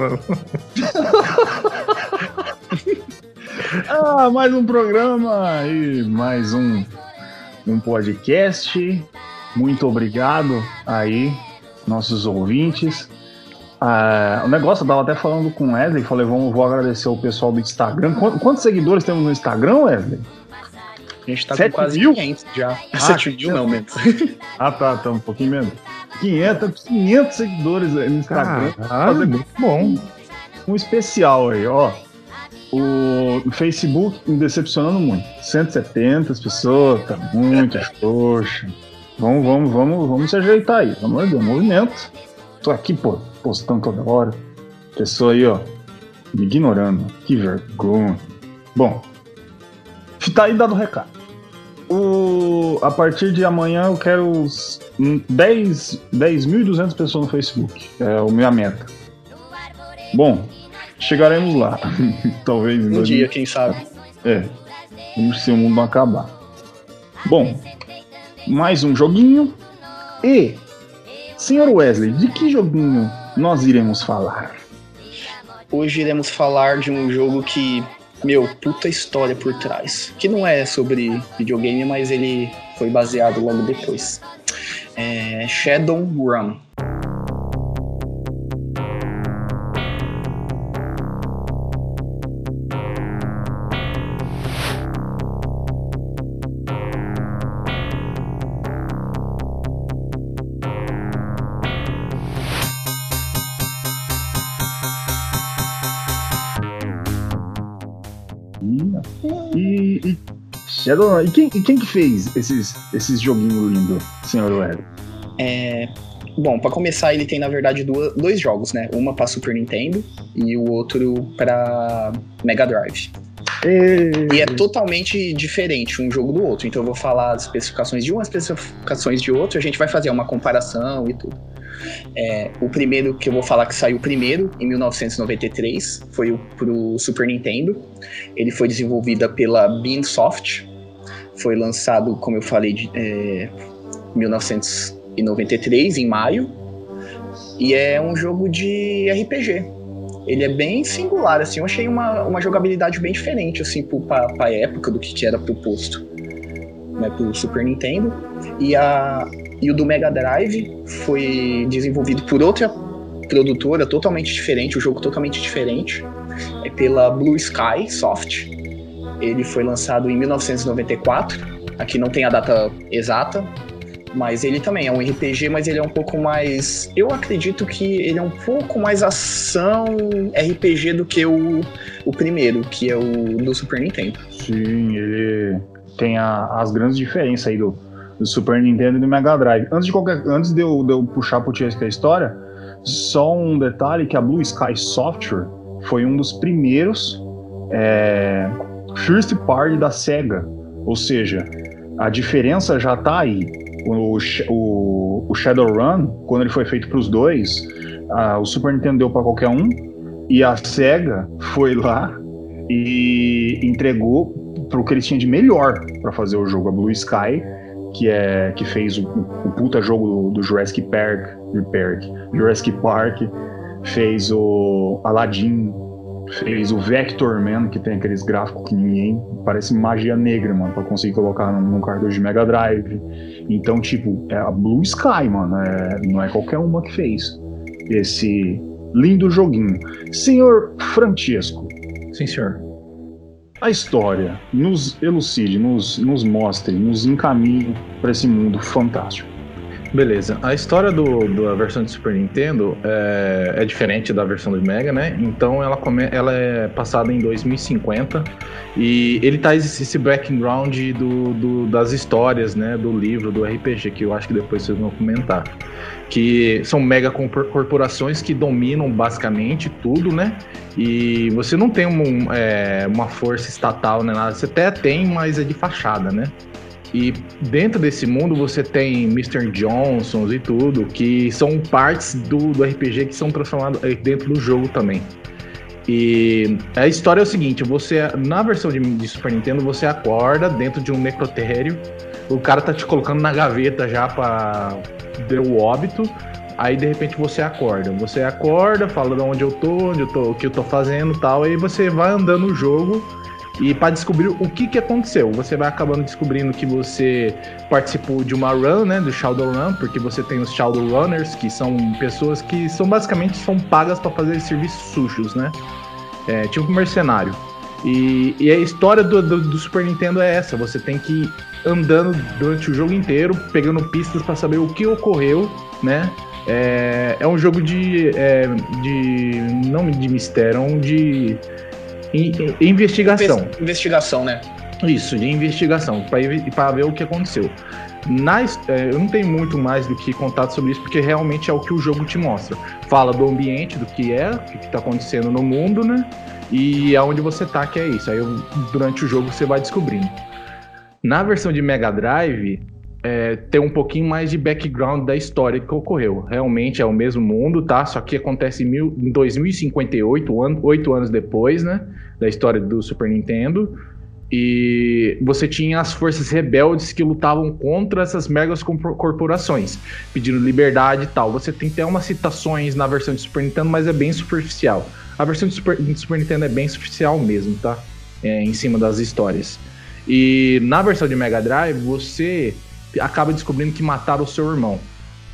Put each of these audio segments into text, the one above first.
Não. ah, mais um programa e mais um, um podcast. Muito obrigado aí, nossos ouvintes. Ah, o negócio, eu tava até falando com o Wesley, falei, vamos, vou agradecer o pessoal do Instagram. Quantos, quantos seguidores temos no Instagram, Wesley? A gente tá Sete com quase mil? 500 já. Ah, 7 mil não, menos. Ah, tá, tá um pouquinho menos. 500, 500 seguidores aí no Instagram. Caralho, muito bom. um especial aí, ó. O Facebook me decepcionando muito. 170 pessoas, tá muito xoxa. Vamos, vamos, vamos, vamos se ajeitar aí. Amor de Deus, movimento. Tô aqui, pô, postando toda hora. Pessoa aí, ó, me ignorando. Que vergonha. Bom, tá aí dado o recado. O, a partir de amanhã eu quero os, hum, 10 10.200 pessoas no Facebook. É a minha meta. Bom, chegaremos lá. Talvez Um 2000. dia, quem sabe. É. Vamos se o mundo não acabar. Bom, mais um joguinho. E, senhor Wesley, de que joguinho nós iremos falar? Hoje iremos falar de um jogo que, meu, puta história por trás. Que não é sobre videogame, mas ele foi baseado logo depois. É Shadowrun. E, E, quem, e quem que fez esses, esses joguinhos lindos, senhor Wesley? É, Bom, pra começar, ele tem na verdade duas- dois jogos, né? Uma pra Super Nintendo e o outro pra Mega Drive. E é totalmente diferente um jogo do outro. Então eu vou falar as especificações de uma, as especificações de outro, a gente vai fazer uma comparação e tudo. É, o primeiro que eu vou falar que saiu primeiro, em 1993, foi o pro Super Nintendo. Ele foi desenvolvida pela Beansoft. Foi lançado, como eu falei, de, é, 1993, em maio. E é um jogo de RPG ele é bem singular, assim, eu achei uma, uma jogabilidade bem diferente, assim, pra, pra época do que, que era proposto, né, pro Super Nintendo, e, a, e o do Mega Drive foi desenvolvido por outra produtora totalmente diferente, o jogo totalmente diferente, é pela Blue Sky Soft, ele foi lançado em 1994, aqui não tem a data exata, mas ele também é um RPG, mas ele é um pouco mais. Eu acredito que ele é um pouco mais ação RPG do que o, o primeiro, que é o do Super Nintendo. Sim, ele tem a- as grandes diferenças aí do, do Super Nintendo e do Mega Drive. Antes de, qualquer, antes de, eu, de eu puxar pro Tiesca a história, só um detalhe que a Blue Sky Software foi um dos primeiros é, first party da SEGA. Ou seja, a diferença já tá aí. O, o, o Shadowrun, quando ele foi feito para os dois, a- o Super Nintendo deu para qualquer um e a SEGA foi lá e entregou pro que eles tinham de melhor para fazer o jogo, a Blue Sky, que é que fez o, o puta jogo do, do Jurassic Park, Park, Jurassic Park, fez o Aladdin, fez o Vector Man, que tem aqueles gráficos que ninguém parece magia negra, mano, para conseguir colocar num, num cartucho de Mega Drive. Então, tipo, é a Blue Sky, mano, é- não é qualquer uma que fez esse lindo joguinho. Senhor Francesco, Sim, senhor. a história nos elucide, nos, nos mostre, nos encaminhe para esse mundo fantástico. Beleza. A história do, da versão de Super Nintendo é, é, diferente da versão do Mega, né? Então ela, come, ela é passada em 2050 e ele traz esse background do, do, das histórias, né? Do livro, do RPG, que eu acho que depois vocês vão comentar. Que são mega corporações que dominam basicamente tudo, né? E você não tem um, é, uma força estatal, né? Nada. Você até tem, mas é de fachada, né? E dentro desse mundo você tem Mr. Johnsons e tudo, que são partes do, do RPG que são transformadas dentro do jogo também. E a história é o seguinte: você na versão de, de, Super Nintendo você acorda dentro de um necrotério, o cara tá te colocando na gaveta já para deu o óbito. Aí de repente você acorda. Você acorda, fala de onde eu tô, onde eu tô, o que eu tô fazendo, tal. Aí você vai andando no jogo e para descobrir o que, que aconteceu, você vai acabando descobrindo que você participou de uma run, né, do Shadowrun, porque você tem os Shadowrunners, que são pessoas que são basicamente são pagas para fazer serviços sujos, né? É, tipo mercenário. E, e a história do, do, do, Super Nintendo é essa: você tem que ir andando durante o jogo inteiro, pegando pistas para saber o que ocorreu, né? É, é um jogo de, é, de. não de mistério, é um de investigação. Investigação, né? Isso, de investigação, para ver o que aconteceu. Na, é, eu não tenho muito mais do que contar sobre isso, porque realmente é o que o jogo te mostra. Fala do ambiente, do que é, o que está acontecendo no mundo, né? E aonde você tá, que é isso. Aí durante o jogo você vai descobrindo. Na versão de Mega Drive, é, ter um pouquinho mais de background da história que ocorreu. Realmente é o mesmo mundo, tá? Só que acontece em, mil, em 2058, oito anos depois, né? Da história do Super Nintendo. E você tinha as forças rebeldes que lutavam contra essas megas corporações, pedindo liberdade e tal. Você tem até umas citações na versão de Super Nintendo, mas é bem superficial. A versão de Super, de Super Nintendo é bem superficial mesmo, tá? É, em cima das histórias. E na versão de Mega Drive, você acaba descobrindo que mataram o seu irmão.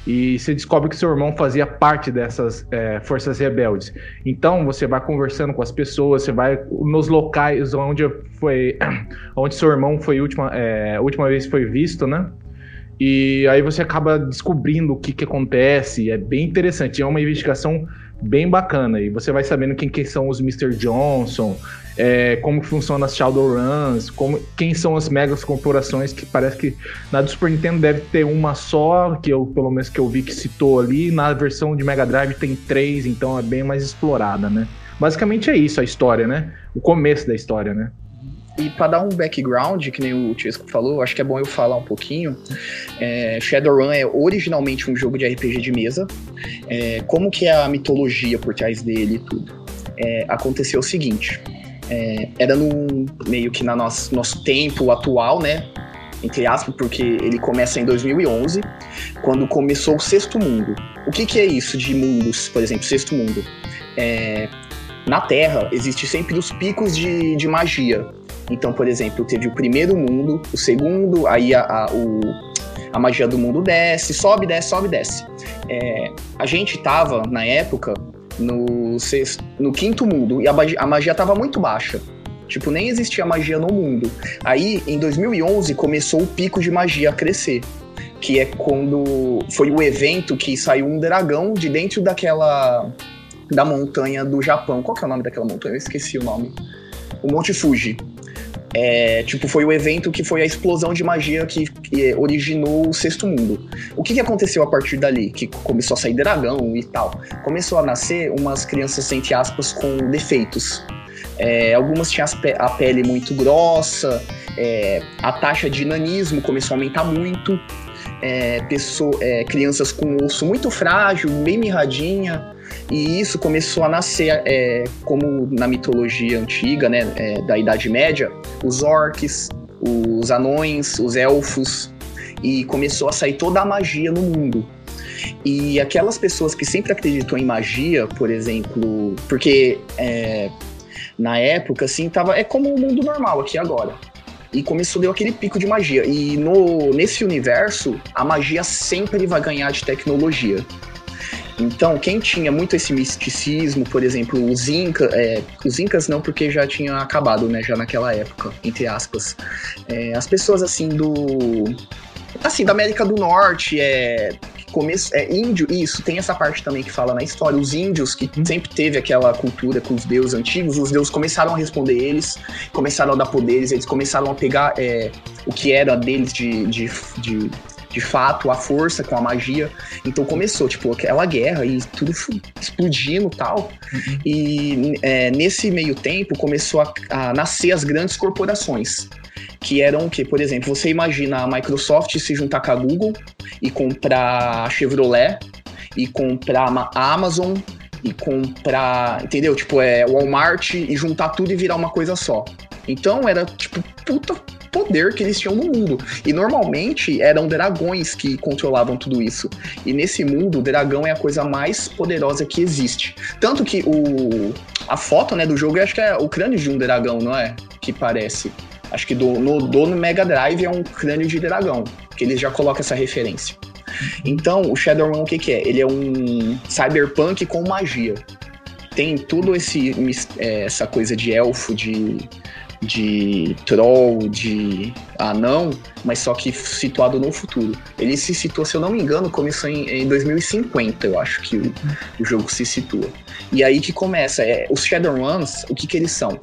E você descobre que seu irmão fazia parte dessas é, forças rebeldes. Então você vai conversando com as pessoas, você vai nos locais onde foi, onde seu irmão foi a última, é, última vez foi visto, né? E aí você acaba descobrindo o que, que acontece. É bem interessante. É uma investigação bem bacana. E você vai sabendo quem, quem são os Mr. Johnson, é, como funciona as Shadowruns, como, quem são as megas corporações, que parece que na do Super Nintendo deve ter uma só, que eu, pelo menos que eu vi que citou ali, na versão de Mega Drive tem três, então é bem mais explorada, né? Basicamente é isso a história, né? O começo da história, né? E para dar um background, que nem o Tiesco falou, acho que é bom eu falar um pouquinho. É, Shadowrun é originalmente um jogo de RPG de mesa. É, como que é a mitologia por trás dele e tudo? É, aconteceu o seguinte: é, era no meio que na nosso, nosso tempo atual, né? Entre aspas, porque ele começa em 2011, quando começou o Sexto Mundo. O que, que é isso de mundos, por exemplo, Sexto Mundo? É, na Terra, existe sempre os picos de, de magia. Então, por exemplo, teve o primeiro mundo, o segundo, aí a, a, o, a magia do mundo desce, sobe, desce, sobe, desce. É, a gente tava, na época, no, sexto, no quinto mundo e a, a magia tava muito baixa. Tipo, nem existia magia no mundo. Aí, em 2011, começou o pico de magia a crescer. Que é quando foi o evento que saiu um dragão de dentro daquela. da montanha do Japão. Qual que é o nome daquela montanha? Eu esqueci o nome. O Monte Fuji. É, tipo, foi o evento que foi a explosão de magia que, que originou o Sexto Mundo. O que, que aconteceu a partir dali? Que começou a sair dragão e tal. Começou a nascer umas crianças, entre aspas, com defeitos. É, algumas tinham a pele muito grossa, é, a taxa de nanismo começou a aumentar muito. É, pessoa, é, crianças com osso muito frágil, bem mirradinha, e isso começou a nascer, é, como na mitologia antiga, né, é, da Idade Média, os orcs, os anões, os elfos, e começou a sair toda a magia no mundo. E aquelas pessoas que sempre acreditam em magia, por exemplo, porque é, na época, assim, tava, é como o mundo normal aqui agora. E começou, deu aquele pico de magia. E no, nesse universo, a magia sempre vai ganhar de tecnologia. Então, quem tinha muito esse misticismo, por exemplo, os Incas, é, os Incas não, porque já tinha acabado, né, já naquela época, entre aspas. É, as pessoas, assim, do... Assim, da América do Norte, é. Começo, é índio, isso, tem essa parte também que fala na história. Os índios, que Uhum. sempre teve aquela cultura com os deuses antigos, os deuses começaram a responder eles, começaram a dar poderes, eles começaram a pegar é, o que era deles de, de, de, de fato, a força com a magia. Então começou, tipo, aquela guerra e tudo explodindo e tal. E é, nesse meio tempo começou a, a nascer as grandes corporações. Que eram o que, por exemplo, você imagina a Microsoft se juntar com a Google e comprar a Chevrolet e comprar a Amazon e comprar, entendeu? Tipo, é Walmart e juntar tudo e virar uma coisa só. Então era tipo puta poder que eles tinham no mundo. E normalmente eram dragões que controlavam tudo isso. E nesse mundo, o dragão é a coisa mais poderosa que existe. Tanto que o a foto, né, do jogo, acho que é o crânio de um dragão, não é? Que parece. Acho que do, no, do Mega Drive é um crânio de dragão, que eles já colocam essa referência. Então, o Shadowrun, o que, que é? Ele é um cyberpunk com magia. Tem tudo esse é, essa coisa de elfo, de, de troll, de anão, mas só que situado no futuro. Ele se situa, se eu não me engano, começou em, em 2050, eu acho que o, o jogo se situa. E aí que começa, é, os Shadowruns, o que que eles são?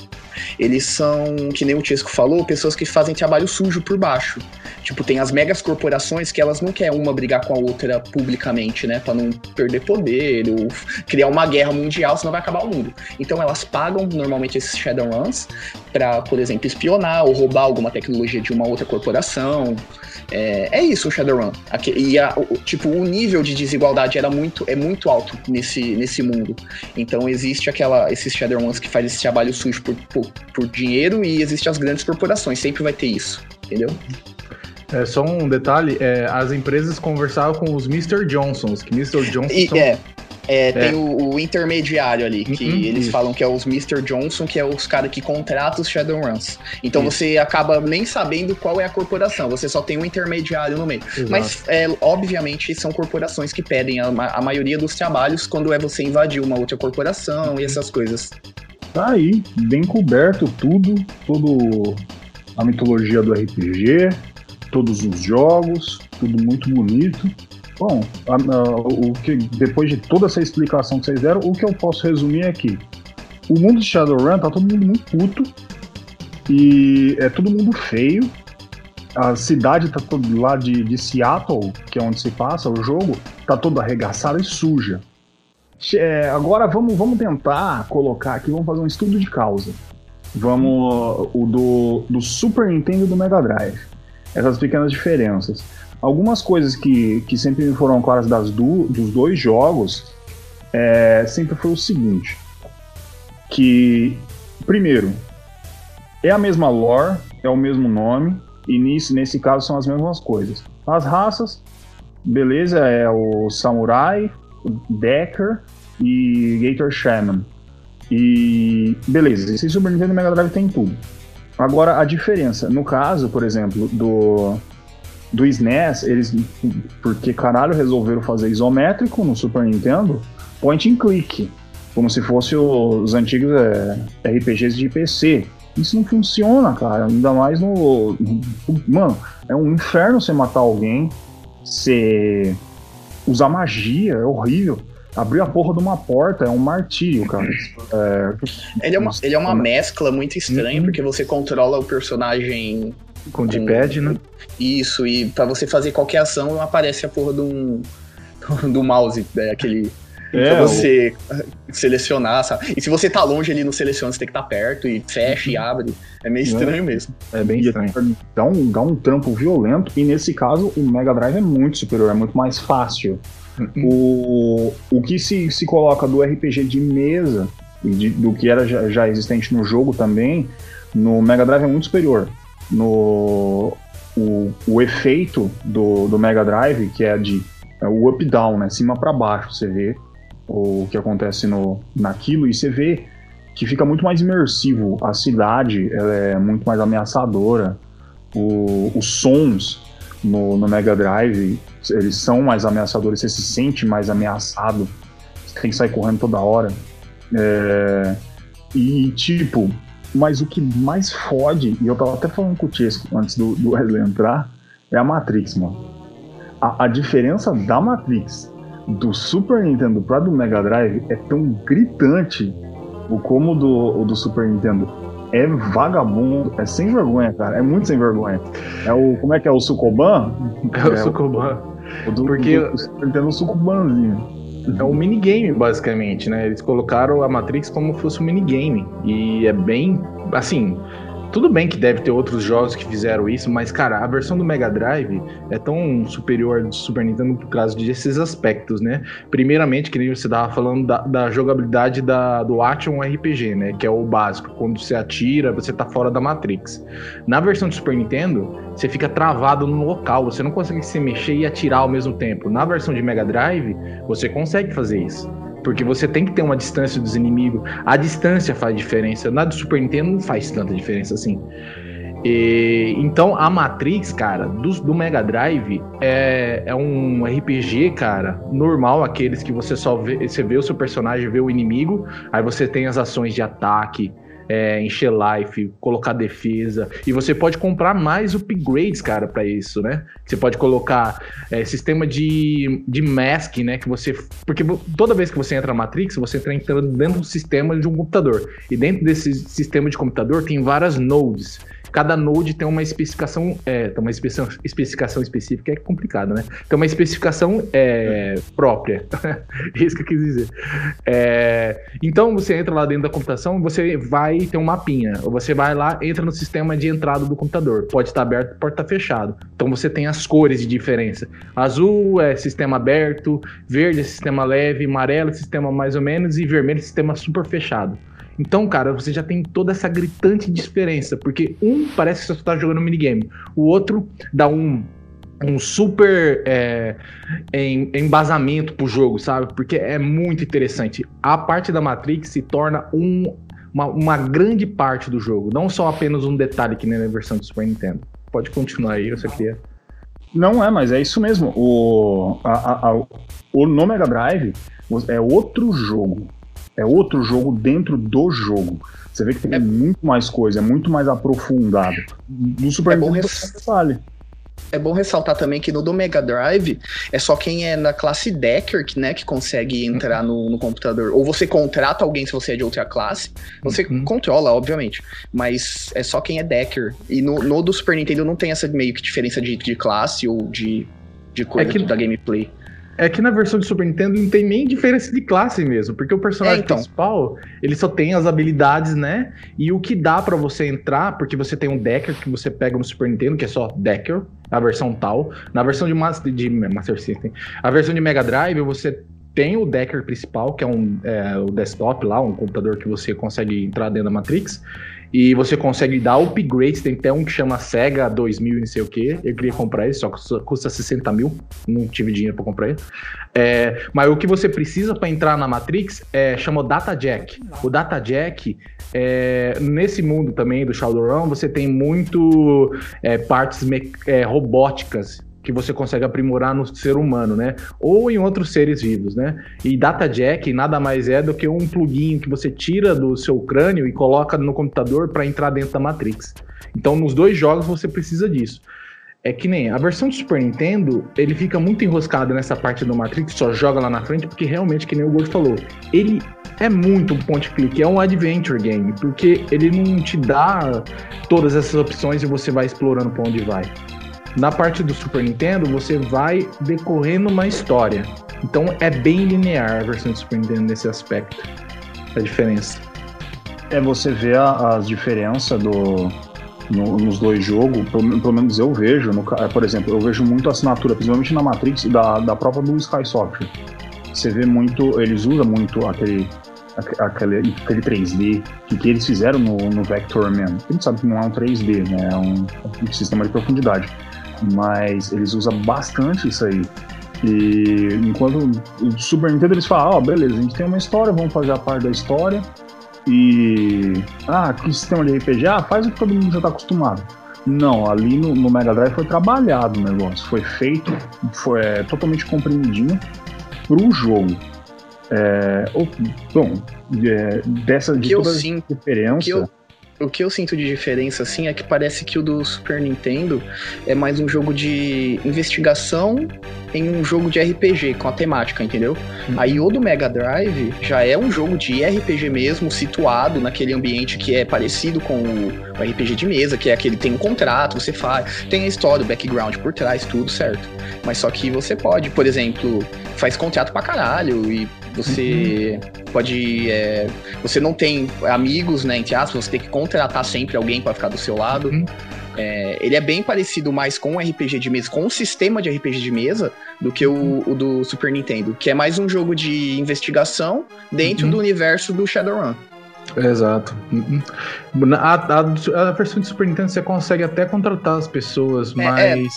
Eles são, que nem o Chesco falou, pessoas que fazem trabalho sujo por baixo. Tipo, tem as megas corporações que elas não querem uma brigar com a outra publicamente, né? Pra não perder poder ou criar uma guerra mundial, senão vai acabar o mundo. Então elas pagam normalmente esses Shadowruns pra, por exemplo, espionar ou roubar alguma tecnologia de uma outra corporação. É, é isso o Shadowrun. E a- o- tipo, o nível de desigualdade era muito, é muito alto nesse, nesse mundo. Então existe aquela, esses Shadowruns que fazem esse trabalho sujo por, por, por dinheiro e existe as grandes corporações, sempre vai ter isso. Entendeu? É, só um detalhe, é, as empresas conversavam com os Mr. Johnsons, que Mr. Johnson E, são... é, é, tem o, o intermediário ali, que Uhum, eles isso. falam que é os Mr. Johnson, que é os caras que contratam os Shadowruns. Então Isso. você acaba nem sabendo qual é a corporação, você só tem um intermediário no meio. Exato. Mas, é, obviamente, são corporações que pedem a, a maioria dos trabalhos quando é você invadir uma outra corporação e essas coisas. Tá aí, bem coberto tudo, todo a mitologia do RPG, todos os jogos, tudo muito bonito. Bom, a- a- o que, depois de toda essa explicação que vocês deram, o que eu posso resumir é que o mundo de Shadowrun tá todo mundo muito puto e é todo mundo feio. A cidade tá todo lá de, de Seattle, que é onde se passa o jogo, tá toda arregaçada e suja. É, agora vamos, vamos tentar colocar aqui, vamos fazer um estudo de causa. Vamos o do, do Super Nintendo e do Mega Drive. Essas pequenas diferenças. Algumas coisas que, que sempre me foram claras das do, dos dois jogos é, sempre foi o seguinte. Que, primeiro, é a mesma lore, é o mesmo nome, e nisso, nesse caso são as mesmas coisas. As raças, beleza, é o Samurai, o Decker e Gator Shaman. E beleza, esse Super Nintendo Mega Drive tem tudo. Agora a diferença, no caso, por exemplo, do do SNES, eles porque caralho resolveram fazer isométrico no Super Nintendo, point and click, como se fosse os antigos é, RPGs de PC. Isso não funciona, cara, ainda mais no, no mano, é um inferno você matar alguém, você usar magia, é horrível. Abrir a porra de uma porta é um martírio, cara. É, Ele é uma, ele é uma mescla muito estranha, Uhum. porque você controla o personagem Com o D-pad, né? Isso, e pra você fazer qualquer ação aparece a porra do, um, do mouse, né, aquele. é, pra você selecionar, sabe? E se você tá longe ali no seleciona, você tem que estar perto e fecha e abre. É meio estranho mesmo. É bem estranho. dá um, dá um trampo violento, e nesse caso o Mega Drive é muito superior, é muito mais fácil. O, o que se, se coloca do RPG de mesa, e de- do que era já, já existente no jogo também, no Mega Drive é muito superior. No, o, o efeito do, do Mega Drive, que é de é o up-down, né, cima para baixo, você vê o que acontece no, naquilo, e você vê que fica muito mais imersivo. A cidade é muito mais ameaçadora. O- os sons no, no Mega Drive eles são mais ameaçadores. Você se sente mais ameaçado. Você tem que sair correndo toda hora. É, e tipo, mas o que mais fode, e eu tava até falando com o Chesco antes do, do Wesley entrar, é a Matrix, mano. A, a diferença da Matrix do Super Nintendo para do Mega Drive é tão gritante o como do, o do Super Nintendo é vagabundo, é sem vergonha, cara. É muito sem vergonha. É o. Como é que é? O Sukoban? É o Sukoban. O do, Porque- do, do Super Nintendo é o Sukobanzinho. É um minigame, basicamente, né? Eles colocaram a Matrix como se fosse um minigame. E é bem. Assim. Tudo bem que deve ter outros jogos que fizeram isso, mas, cara, a versão do Mega Drive é tão superior do Super Nintendo por causa desses aspectos, né? Primeiramente, que nem você tava falando da, da jogabilidade da, do Action RPG, né? Que é o básico. Quando você atira, você tá fora da Matrix. Na versão do Super Nintendo, você fica travado no local, você não consegue se mexer e atirar ao mesmo tempo. Na versão de Mega Drive, você consegue fazer isso. Porque você tem que ter uma distância dos inimigos. A distância faz diferença. Na do Super Nintendo não faz tanta diferença assim. E, então a Matrix, cara, do, do Mega Drive é, é um RPG, cara, normal, aqueles que você só vê, você vê o seu personagem, vê o inimigo, aí você tem as ações de ataque, é, encher life, colocar defesa, e você pode comprar mais upgrades, cara, pra isso, né? Você pode colocar é, sistema de, de mask, né? Que você. Porque toda vez que você entra na Matrix, você está entrando dentro do sistema de um computador. E dentro desse sistema de computador tem várias nodes. Cada node tem uma especificação, é, tem uma especificação, específica, é complicado, né? Tem uma especificação é, própria. Isso que eu quis dizer. É, então você entra lá dentro da computação, você vai ter um mapinha. Você vai lá, entra no sistema de entrada do computador. Pode estar aberto, pode estar fechado. Então você tem as cores de diferença. Azul é sistema aberto, verde é sistema leve, amarelo é sistema mais ou menos e vermelho é sistema super fechado. Então, cara, você já tem toda essa gritante diferença, porque um parece que você só tá jogando minigame, o outro dá um, um super é, em- embasamento pro jogo, sabe? Porque é muito interessante. A parte da Matrix se torna um- uma, uma grande parte do jogo, não só apenas um detalhe que nem na versão do Super Nintendo. Pode continuar aí, eu só queria. Não é, mas é isso mesmo. O, a- a- o no Mega Drive é outro jogo. É outro jogo dentro do jogo. Você vê que tem É- muito mais coisa, é muito mais aprofundado. No Super É bom Nintendo res- um detalhe. É bom ressaltar também que no do Mega Drive é só quem é na classe Decker que, né, que consegue entrar no, no computador. Ou você contrata alguém se você é de outra classe. Você Uhum. controla, obviamente. Mas é só quem é Decker. E no, no do Super Nintendo não tem essa meio que diferença de, de classe ou de, de coisa É que- da gameplay. É que na versão de Super Nintendo não tem nem diferença de classe mesmo, porque o personagem É, então. principal, ele só tem as habilidades, né? E o que dá pra você entrar, porque você tem um Decker que você pega no Super Nintendo, que é só Decker, a versão tal. Na versão de Master, de Master System, a versão de Mega Drive, você tem o Decker principal, que é um é, o desktop lá, um computador que você consegue entrar dentro da Matrix. E você consegue dar upgrades, tem até um que chama Sega 2000 e não sei o que. Eu queria comprar esse, só que custa- custa 60 mil. Não tive dinheiro pra comprar ele. É, mas o que você precisa para entrar na Matrix é chama Data Jack. O Data Jack, é, nesse mundo também do Shadowrun, você tem muito é, partes é, robóticas que você consegue aprimorar no ser humano, né? Ou em outros seres vivos, né? E Data Jack nada mais é do que um plugin que você tira do seu crânio e coloca no computador para entrar dentro da Matrix. Então, nos dois jogos você precisa disso. É que nem a versão do Super Nintendo, ele fica muito enroscado nessa parte do Matrix, só joga lá na frente, porque realmente, que nem o Gordo falou, ele é muito um point click, é um adventure game, porque ele não te dá todas essas opções e você vai explorando pra onde vai. Na parte do Super Nintendo, você vai decorrendo uma história. Então é bem linear a versão do Super Nintendo nesse aspecto. A diferença. É você vê as diferenças do, no- nos dois jogos, pelo, pelo menos eu vejo, no por exemplo, eu vejo muito a assinatura, principalmente na Matrix, da, da própria Blue Sky Software. Você vê muito, eles usam muito aquele, aque- aquele, aquele 3D que, que eles fizeram no, no Vector Man. A gente sabe que não é um 3D, né? É um, um sistema de profundidade. Mas eles usam bastante isso aí. E enquanto o Super Nintendo eles falam, ó, beleza, a gente tem uma história, vamos fazer a parte da história. E. Ah, que sistema de RPG? Ah, faz o que todo mundo já tá acostumado. Não, ali no, no Mega Drive foi trabalhado o negócio. Foi feito, foi é, totalmente comprimidinho pro jogo. É, bom, é, dessa de Que eu sinto- diferença. que eu- o que eu sinto de diferença, assim, é que parece que o do Super Nintendo é mais um jogo de investigação em um jogo de RPG, com a temática, entendeu? Uhum. Aí o do Mega Drive já é um jogo de RPG mesmo, situado naquele ambiente que é parecido com o, o RPG de mesa, que é aquele tem um contrato, você faz, tem a história, o background por trás, tudo certo. Mas só que você pode, por exemplo, faz contrato pra caralho e você uhum. pode. É, você não tem amigos, né? Entre aspas, você tem que contratar sempre alguém para ficar do seu lado. Uhum. É, ele é bem parecido mais com o RPG de mesa, com o sistema de RPG de mesa, do que o, o do Super Nintendo, que é mais um jogo de investigação dentro uhum. do universo do Shadowrun. Exato. Uhum. A, a, a, versão de Super Nintendo você consegue até contratar as pessoas, mas. É, é,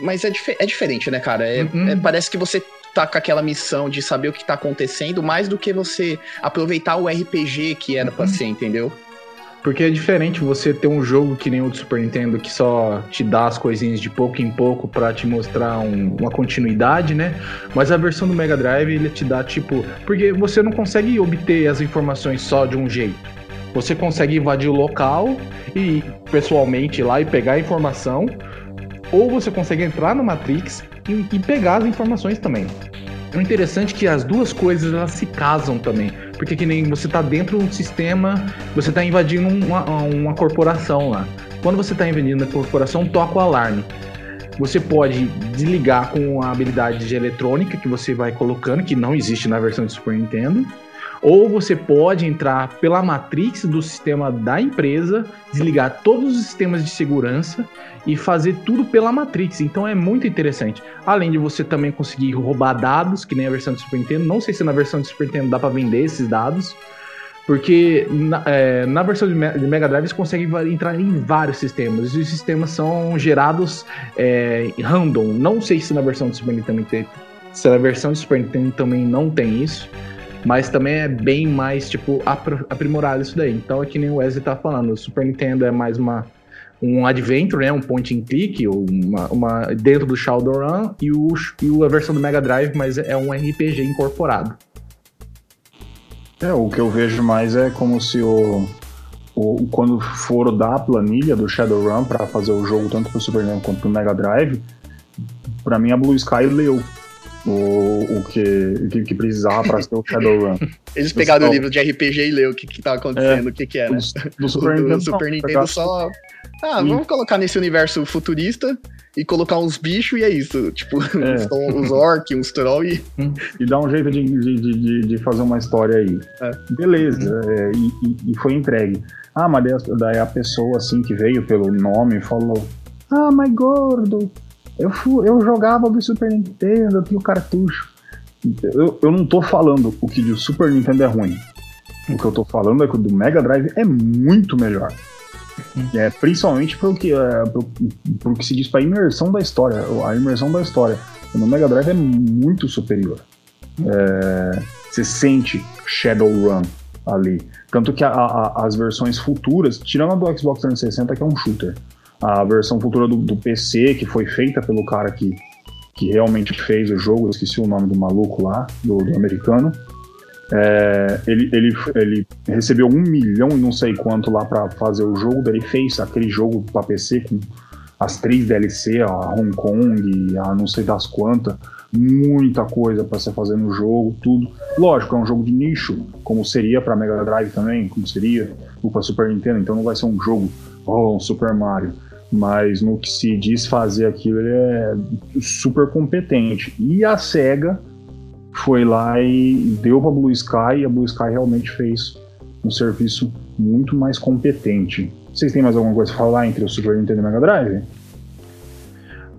mas é, dif é diferente, né, cara? É, uhum. É, parece que você tá com aquela missão de saber o que tá acontecendo, mais do que você aproveitar o RPG que era uhum. pra ser, entendeu? Porque é diferente você ter um jogo que nem o do Super Nintendo que só te dá as coisinhas de pouco em pouco para te mostrar um, uma continuidade, né? Mas a versão do Mega Drive ele te dá tipo. Porque você não consegue obter as informações só de um jeito. Você consegue invadir o local e pessoalmente ir lá e pegar a informação, ou você consegue entrar no Matrix e, e pegar as informações também. O interessante é que as duas coisas elas se casam também. Porque que nem você está dentro de um sistema, você está invadindo uma, uma corporação lá. Quando você está invadindo a corporação, toca o alarme. Você pode desligar com a habilidade de eletrônica que você vai colocando, que não existe na versão de Super Nintendo ou você pode entrar pela matrix do sistema da empresa, desligar todos os sistemas de segurança e fazer tudo pela matrix. Então é muito interessante. Além de você também conseguir roubar dados, que nem a versão do Super Nintendo. Não sei se na versão do Super Nintendo dá para vender esses dados. Porque na, é, na versão de, Mega Drive você consegue entrar em vários sistemas. E os sistemas são gerados é, random. Não sei se na versão do Super Nintendo tem. Se na versão do Super Nintendo também não tem isso. Mas também é bem mais, tipo, aprimorado isso daí. Então é que nem o Wesley tá falando. O Super Nintendo é mais uma um adventure, né, um point and click, uma, uma dentro do Shadowrun e, o, e a versão do Mega Drive, mas é um RPG incorporado. É, o que eu vejo mais é como se o, o quando for dar a planilha do Shadowrun para fazer o jogo tanto pro Super Nintendo quanto pro Mega Drive, para mim a Blue Sky leu o, o que, que, precisava para ser o Shadowrun. Eles pegaram o livro de RPG e leu o que, que tava acontecendo, é, o que, que era. Do, do Super, Nintendo, Super Nintendo só. Ah, vamos colocar nesse universo futurista e colocar uns bichos e é isso. Tipo, é. uns orcs, uns troll e. E dá um jeito de, de, de, de fazer uma história aí. É. Beleza, é, e, e, foi entregue. Ah, mas daí a pessoa assim que veio pelo nome falou: Ah, mas gordo, eu, fui, eu jogava do Super Nintendo, eu tinha o cartucho. Eu, eu não tô falando o que do Super Nintendo é ruim. O que eu tô falando é que o do Mega Drive é muito melhor. É, principalmente pro que, é, pro, pro que se diz pra imersão da história. A imersão da história. No Mega Drive é muito superior. É, você sente Shadowrun ali. Tanto que a, a, as versões futuras, tirando a do Xbox 360, que é um shooter, a versão futura do, do, PC, que foi feita pelo cara que, que realmente fez o jogo, esqueci o nome do maluco lá, do, do americano. É, ele, ele, ele recebeu um milhão e não sei quanto lá para fazer o jogo, daí ele fez aquele jogo para PC com as três DLC, a Hong Kong, a não sei das quantas, muita coisa para você fazer no jogo, tudo. Lógico, é um jogo de nicho, como seria para Mega Drive também, como seria para Super Nintendo, então não vai ser um jogo, oh, um Super Mario mas no que se diz fazer aquilo, ele é super competente. E a SEGA foi lá e deu para Blue Sky, e a Blue Sky realmente fez um serviço muito mais competente. Vocês têm mais alguma coisa a falar entre o Super Nintendo e o Mega Drive?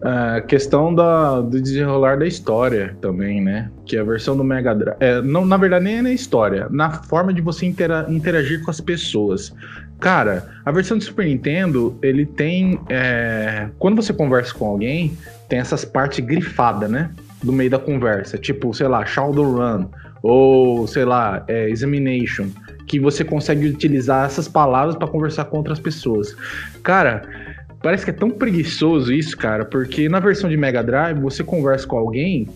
A é, questão da, do desenrolar da história também, né? Que a versão do Mega Drive. É, na verdade, nem é na história, na forma de você intera interagir com as pessoas. Cara, a versão do Super Nintendo, ele tem. É, quando você conversa com alguém, tem essas partes grifadas, né? Do meio da conversa. Tipo, sei lá, Shadowrun. Ou, sei lá, é, Examination. Que você consegue utilizar essas palavras para conversar com outras pessoas. Cara, parece que é tão preguiçoso isso, cara, porque na versão de Mega Drive, você conversa com alguém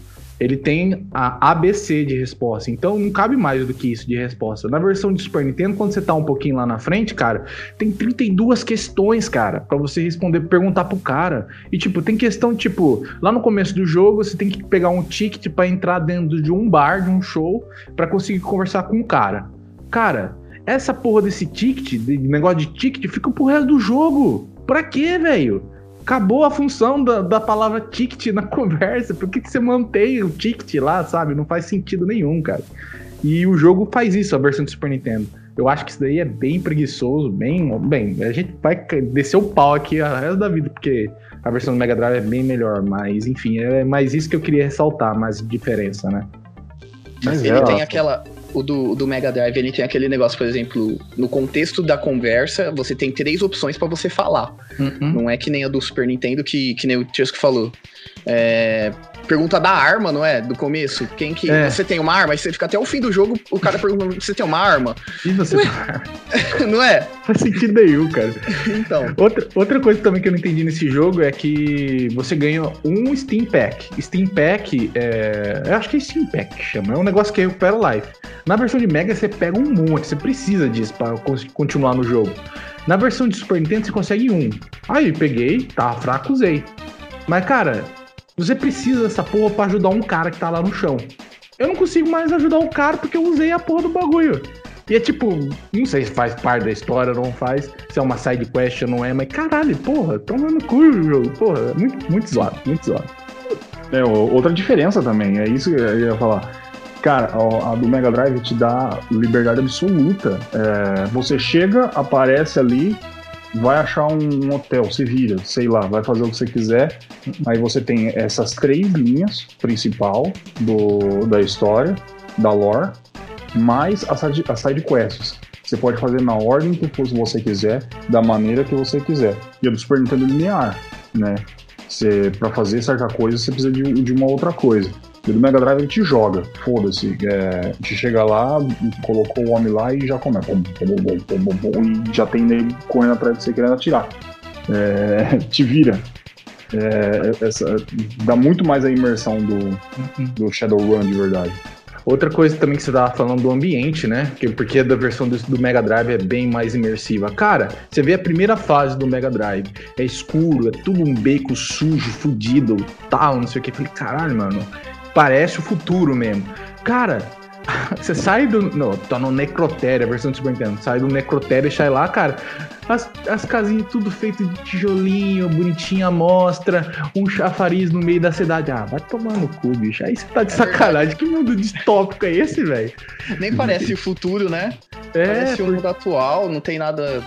ele tem a ABC de resposta. Então não cabe mais do que isso de resposta. Na versão de Super Nintendo, quando você tá um pouquinho lá na frente, cara, tem 32 questões, cara, para você responder, perguntar pro cara. E tipo, tem questão tipo, lá no começo do jogo, você tem que pegar um ticket para entrar dentro de um bar, de um show, para conseguir conversar com o cara. Cara, essa porra desse ticket, de negócio de ticket, fica pro resto do jogo. Pra quê, velho? Acabou a função da, da palavra ticket na conversa. Por que, que você mantém o ticket lá, sabe? Não faz sentido nenhum, cara. E o jogo faz isso, a versão do Super Nintendo. Eu acho que isso daí é bem preguiçoso, bem. Bem, a gente vai descer o pau aqui a resto da vida, porque a versão do Mega Drive é bem melhor. Mas, enfim, é mais isso que eu queria ressaltar, mais diferença, né? Mas ele é, tem ó. aquela o do, do Mega Drive, ele tem aquele negócio, por exemplo, no contexto da conversa, você tem três opções para você falar. Uhum. Não é que nem a do Super Nintendo, que, que nem o Chesco falou. É, pergunta da arma, não é? Do começo. Quem que. É. Você tem uma arma? Aí você fica até o fim do jogo, o cara pergunta: você tem uma arma? E você tem uma arma? não é? Faz sentido nenhum, cara. Então. Outra, outra coisa também que eu não entendi nesse jogo é que você ganha um Steam Pack. Steam Pack é. Eu acho que é Steam Pack que chama. É um negócio que recupera life. Na versão de Mega você pega um monte, você precisa disso para continuar no jogo. Na versão de Super Nintendo você consegue um. Aí peguei, tava fraco, usei. Mas cara, você precisa dessa porra pra ajudar um cara que tá lá no chão. Eu não consigo mais ajudar o cara porque eu usei a porra do bagulho. E é tipo, não sei se faz parte da história ou não faz, se é uma side quest ou não é, mas caralho, porra, toma no cu o jogo, porra, é muito, muito zoado, muito zoado. É, outra diferença também, é isso que eu ia falar. Cara, a, do Mega Drive te dá liberdade absoluta. É, você chega, aparece ali, vai achar um, hotel, se vira, sei lá, vai fazer o que você quiser. Aí você tem essas três linhas principal do, da história, da lore, mais as as side quests. Você pode fazer na ordem que você quiser, da maneira que você quiser. E a do Super Nintendo linear, né? Para fazer certa coisa, você precisa de, de uma outra coisa. E do Mega Drive ele te joga, foda-se. É, chega lá, colocou o homem lá e já começa. Bom, bom, bom, e já tem nele correndo atrás de você querendo atirar. É, te vira. É, essa, dá muito mais a imersão do, do Shadowrun de verdade. Outra coisa também que você tava falando do ambiente, né? Porque a versão do, do, Mega Drive é bem mais imersiva. Cara, você vê a primeira fase do Mega Drive, é escuro, é tudo um beco sujo, fudido, tal, não sei o que. Eu falei, caralho, mano, parece o futuro mesmo. Cara, você sai do. Não, tá no necrotério, a versão do Super Nintendo. Sai do necrotério e sai lá, cara. As, as casinhas tudo feito de tijolinho, bonitinha mostra, um chafariz no meio da cidade. Ah, vai tomar no cu, bicho. Aí você tá de é sacanagem. Que mundo distópico é esse, velho? Nem parece o futuro, né? É, parece o mundo atual, não tem nada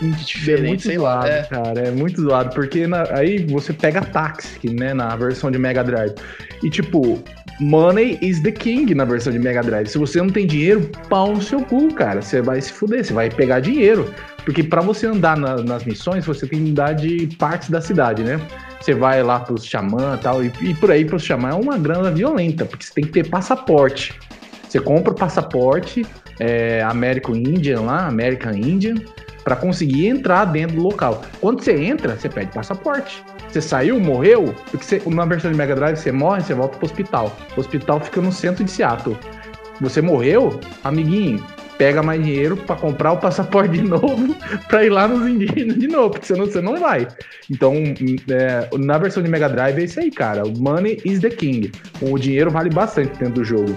diferente, é muito sei zoado, lá. É. cara, é muito zoado, porque na, aí você pega táxi, né, na versão de Mega Drive. E tipo, money is the king na versão de Mega Drive. Se você não tem dinheiro, pau no seu cu, cara. Você vai se fuder, você vai pegar dinheiro. Porque para você andar na, nas missões, você tem que andar de partes da cidade, né? Você vai lá pros xamã e tal, e, e por aí pros xamã é uma grana violenta, porque você tem que ter passaporte. Você compra o passaporte é, American Indian lá, American Indian, para conseguir entrar dentro do local. Quando você entra, você pede passaporte. Você saiu, morreu, porque você, na versão de Mega Drive você morre, você volta pro hospital. O hospital fica no centro de Seattle. Você morreu, amiguinho, pega mais dinheiro para comprar o passaporte de novo para ir lá nos indígenas de novo, porque senão você não vai. Então, é, na versão de Mega Drive é isso aí, cara. O money is the king. O dinheiro vale bastante dentro do jogo.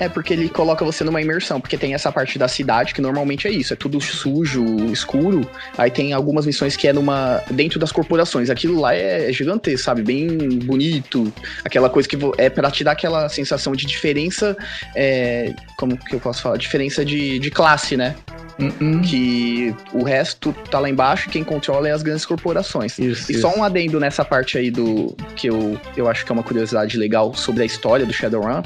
É porque ele coloca você numa imersão, porque tem essa parte da cidade que normalmente é isso, é tudo sujo, escuro. Aí tem algumas missões que é numa dentro das corporações. Aquilo lá é gigantesco, sabe? Bem bonito, aquela coisa que é para te dar aquela sensação de diferença, é, como que eu posso falar, diferença de, de classe, né? Uh -uh. Que o resto tá lá embaixo e quem controla é as grandes corporações. Isso, e isso. só um adendo nessa parte aí do que eu, eu acho que é uma curiosidade legal sobre a história do Shadowrun.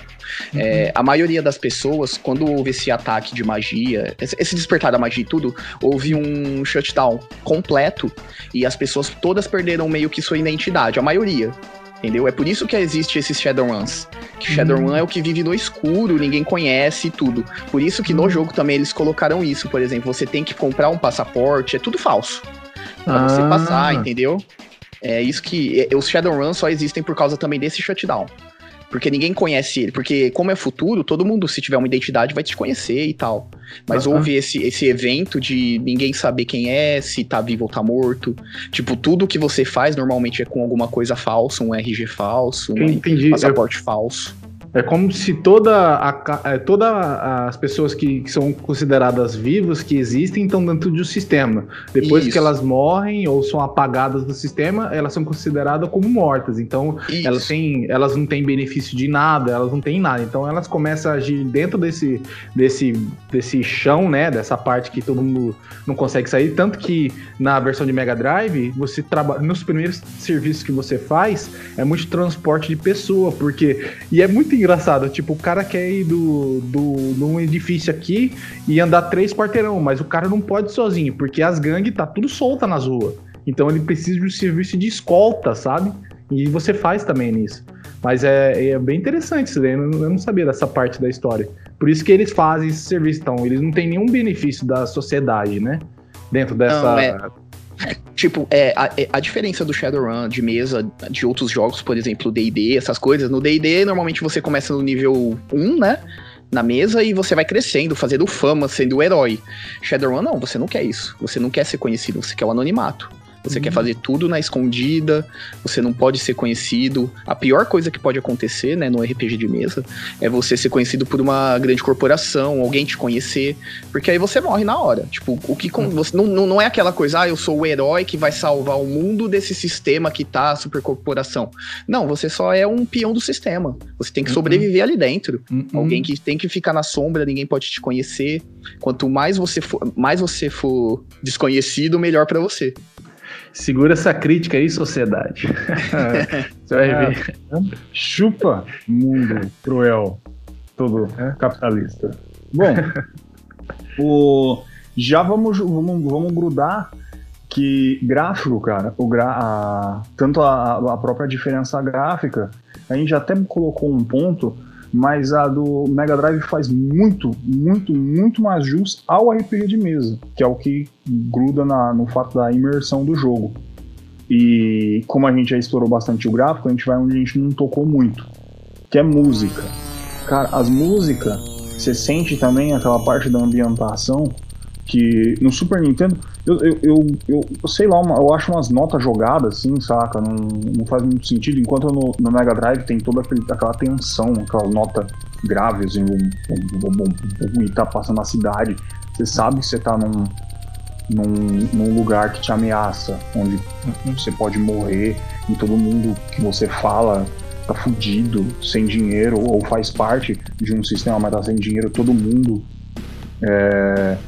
Uhum. É, a maioria das pessoas, quando houve esse ataque de magia, esse despertar da magia e tudo, houve um shutdown completo e as pessoas todas perderam meio que sua identidade, a maioria. Entendeu? É por isso que existe esses Shadowruns. Que Shadowrun hum. é o que vive no escuro, ninguém conhece e tudo. Por isso que no hum. jogo também eles colocaram isso. Por exemplo, você tem que comprar um passaporte, é tudo falso. Pra ah. você passar, entendeu? É isso que. É, os Shadowruns só existem por causa também desse shutdown. Porque ninguém conhece ele. Porque, como é futuro, todo mundo, se tiver uma identidade, vai te conhecer e tal. Mas Aham. houve esse, esse evento de ninguém saber quem é, se tá vivo ou tá morto. Tipo, tudo que você faz normalmente é com alguma coisa falsa, um RG falso, Eu um entendi. Passaporte falso. É como se toda a, é, toda as pessoas que, que são consideradas vivas, que existem, estão dentro de um sistema. Depois Isso. que elas morrem ou são apagadas do sistema, elas são consideradas como mortas. Então, Isso. elas, têm, elas não têm benefício de nada, elas não têm nada. Então elas começam a agir dentro desse, desse, desse chão, né? Dessa parte que todo mundo não consegue sair. Tanto que na versão de Mega Drive, você trabalha. Nos primeiros serviços que você faz, é muito transporte de pessoa, porque. E é muito engraçado, tipo, o cara quer ir do, do, num edifício aqui e andar três quarteirão, mas o cara não pode sozinho, porque as gangues tá tudo solta nas ruas. Então ele precisa de um serviço de escolta, sabe? E você faz também nisso. Mas é, é bem interessante isso daí, eu não, eu não sabia dessa parte da história. Por isso que eles fazem esse serviço, então, eles não têm nenhum benefício da sociedade, né? Dentro dessa. Não, é- Tipo, é, a, é- a diferença do Shadowrun de mesa de outros jogos, por exemplo, D&D, essas coisas, no D&D normalmente você começa no nível 1, né? Na mesa e você vai crescendo, fazendo fama, sendo o herói. Shadowrun não, você não quer isso. Você não quer ser conhecido, você quer o anonimato. Você Uhum. quer fazer tudo na escondida, você não pode ser conhecido. A pior coisa que pode acontecer, né, no RPG de mesa, é você ser conhecido por uma grande corporação, alguém te conhecer, porque aí você morre na hora. Tipo, o que con- você não, não, é aquela coisa, ah, eu sou o herói que vai salvar o mundo desse sistema que tá a supercorporação. Não, você só é um peão do sistema. Você tem que Uhum. sobreviver ali dentro. Hum, hum. Alguém que tem que ficar na sombra, ninguém pode te conhecer. Quanto mais você for, mais você for desconhecido, melhor pra você. Segura essa crítica aí, sociedade. Você vai É. ver. Chupa, mundo cruel, todo É. capitalista. Bom, o, já vamos, vamos, vamos grudar que gráfico, cara, o gra, a- tanto a, a própria diferença gráfica, a gente até colocou um ponto, mas a do Mega Drive faz muito, muito, muito mais jus ao RPG de mesa, que é o que gruda na- no fato da imersão do jogo. E como a gente já explorou bastante o gráfico, a gente vai onde a gente não tocou muito, que é música. Cara, as músicas, você sente também aquela parte da ambientação que no Super Nintendo, eu, eu, eu, eu, sei lá, uma- eu acho umas notas jogadas assim, saca? Não, não faz muito sentido, enquanto no, no Mega Drive tem toda aquele- aquela tensão, aquela nota grave, assim, e tá passando na cidade. Você sabe que você tá num, num, num lugar que te ameaça, onde você pode morrer e todo mundo que você fala tá fudido, sem dinheiro, ou faz parte de um sistema, mas tá sem dinheiro, todo mundo é,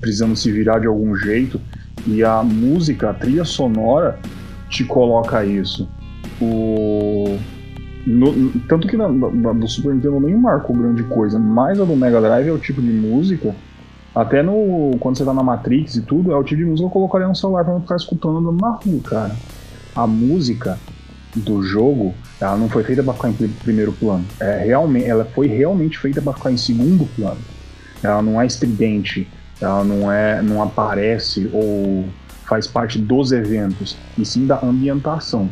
precisando se virar de algum jeito. E a música, a trilha sonora, te coloca isso. O. no- tanto que do Super Nintendo nem marcou grande coisa, mas a do Mega Drive é o tipo de música. Até no. Quando você tá na Matrix e tudo, é o tipo de música que eu colocaria no celular pra não ficar escutando andando na rua, cara. A música do jogo, ela não foi feita pra ficar em pri- primeiro plano. É, realmente, ela foi realmente feita pra ficar em segundo plano. Ela não é estridente, ela não é, não aparece ou faz parte dos eventos, e sim da ambientação.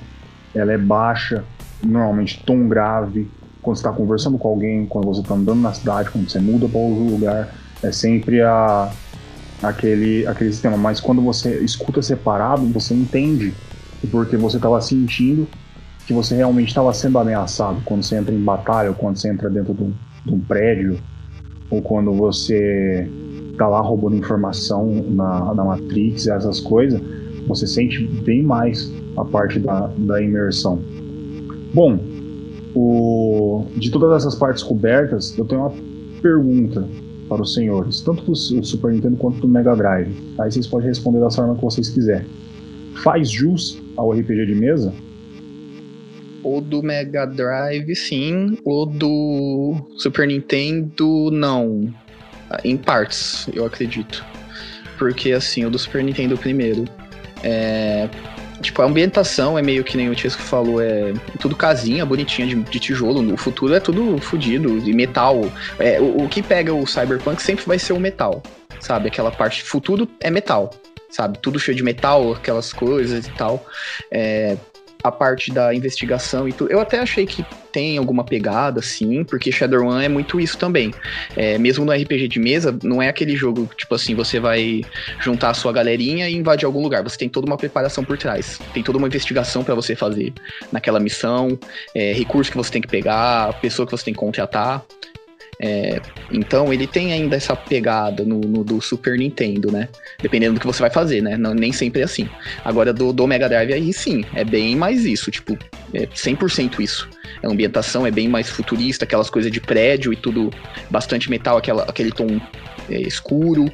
Ela é baixa, normalmente tom grave, quando você está conversando com alguém, quando você está andando na cidade, quando você muda para outro lugar, é sempre a, aquele, aquele sistema. Mas quando você escuta separado, você entende o porquê você estava sentindo que você realmente estava sendo ameaçado quando você entra em batalha, ou quando você entra dentro de um, de um prédio, ou quando você tá lá roubando informação na, na Matrix, essas coisas, você sente bem mais a parte da, da imersão. Bom, o, de todas essas partes cobertas, eu tenho uma pergunta para os senhores, tanto do Su- Super Nintendo quanto do Mega Drive. Aí vocês podem responder da forma que vocês quiserem. Faz jus ao RPG de mesa? O do Mega Drive, sim. O do Super Nintendo, não. Em partes, eu acredito. Porque, assim, o do Super Nintendo primeiro. É. Tipo, a ambientação é meio que nem o Tiesco falou, é tudo casinha, bonitinha, de, de tijolo. No futuro é tudo fodido, e metal. É, o, o que pega o Cyberpunk sempre vai ser o metal, sabe? Aquela parte. Futuro é metal, sabe? Tudo cheio de metal, aquelas coisas e tal. É, a parte da investigação e tudo. Eu até achei que tem alguma pegada, sim, porque Shadowrun é muito isso também. É, mesmo no RPG de mesa, não é aquele jogo, tipo assim, você vai juntar a sua galerinha e invadir algum lugar. Você tem toda uma preparação por trás. Tem toda uma investigação para você fazer naquela missão, é, recurso que você tem que pegar, pessoa que você tem que contratar. É, então ele tem ainda essa pegada no, no, do Super Nintendo, né? Dependendo do que você vai fazer, né? Não, nem sempre é assim. Agora do, do Mega Drive aí sim, é bem mais isso, tipo, é 100% isso. A ambientação é bem mais futurista, aquelas coisas de prédio e tudo bastante metal, aquela, aquele tom é, escuro.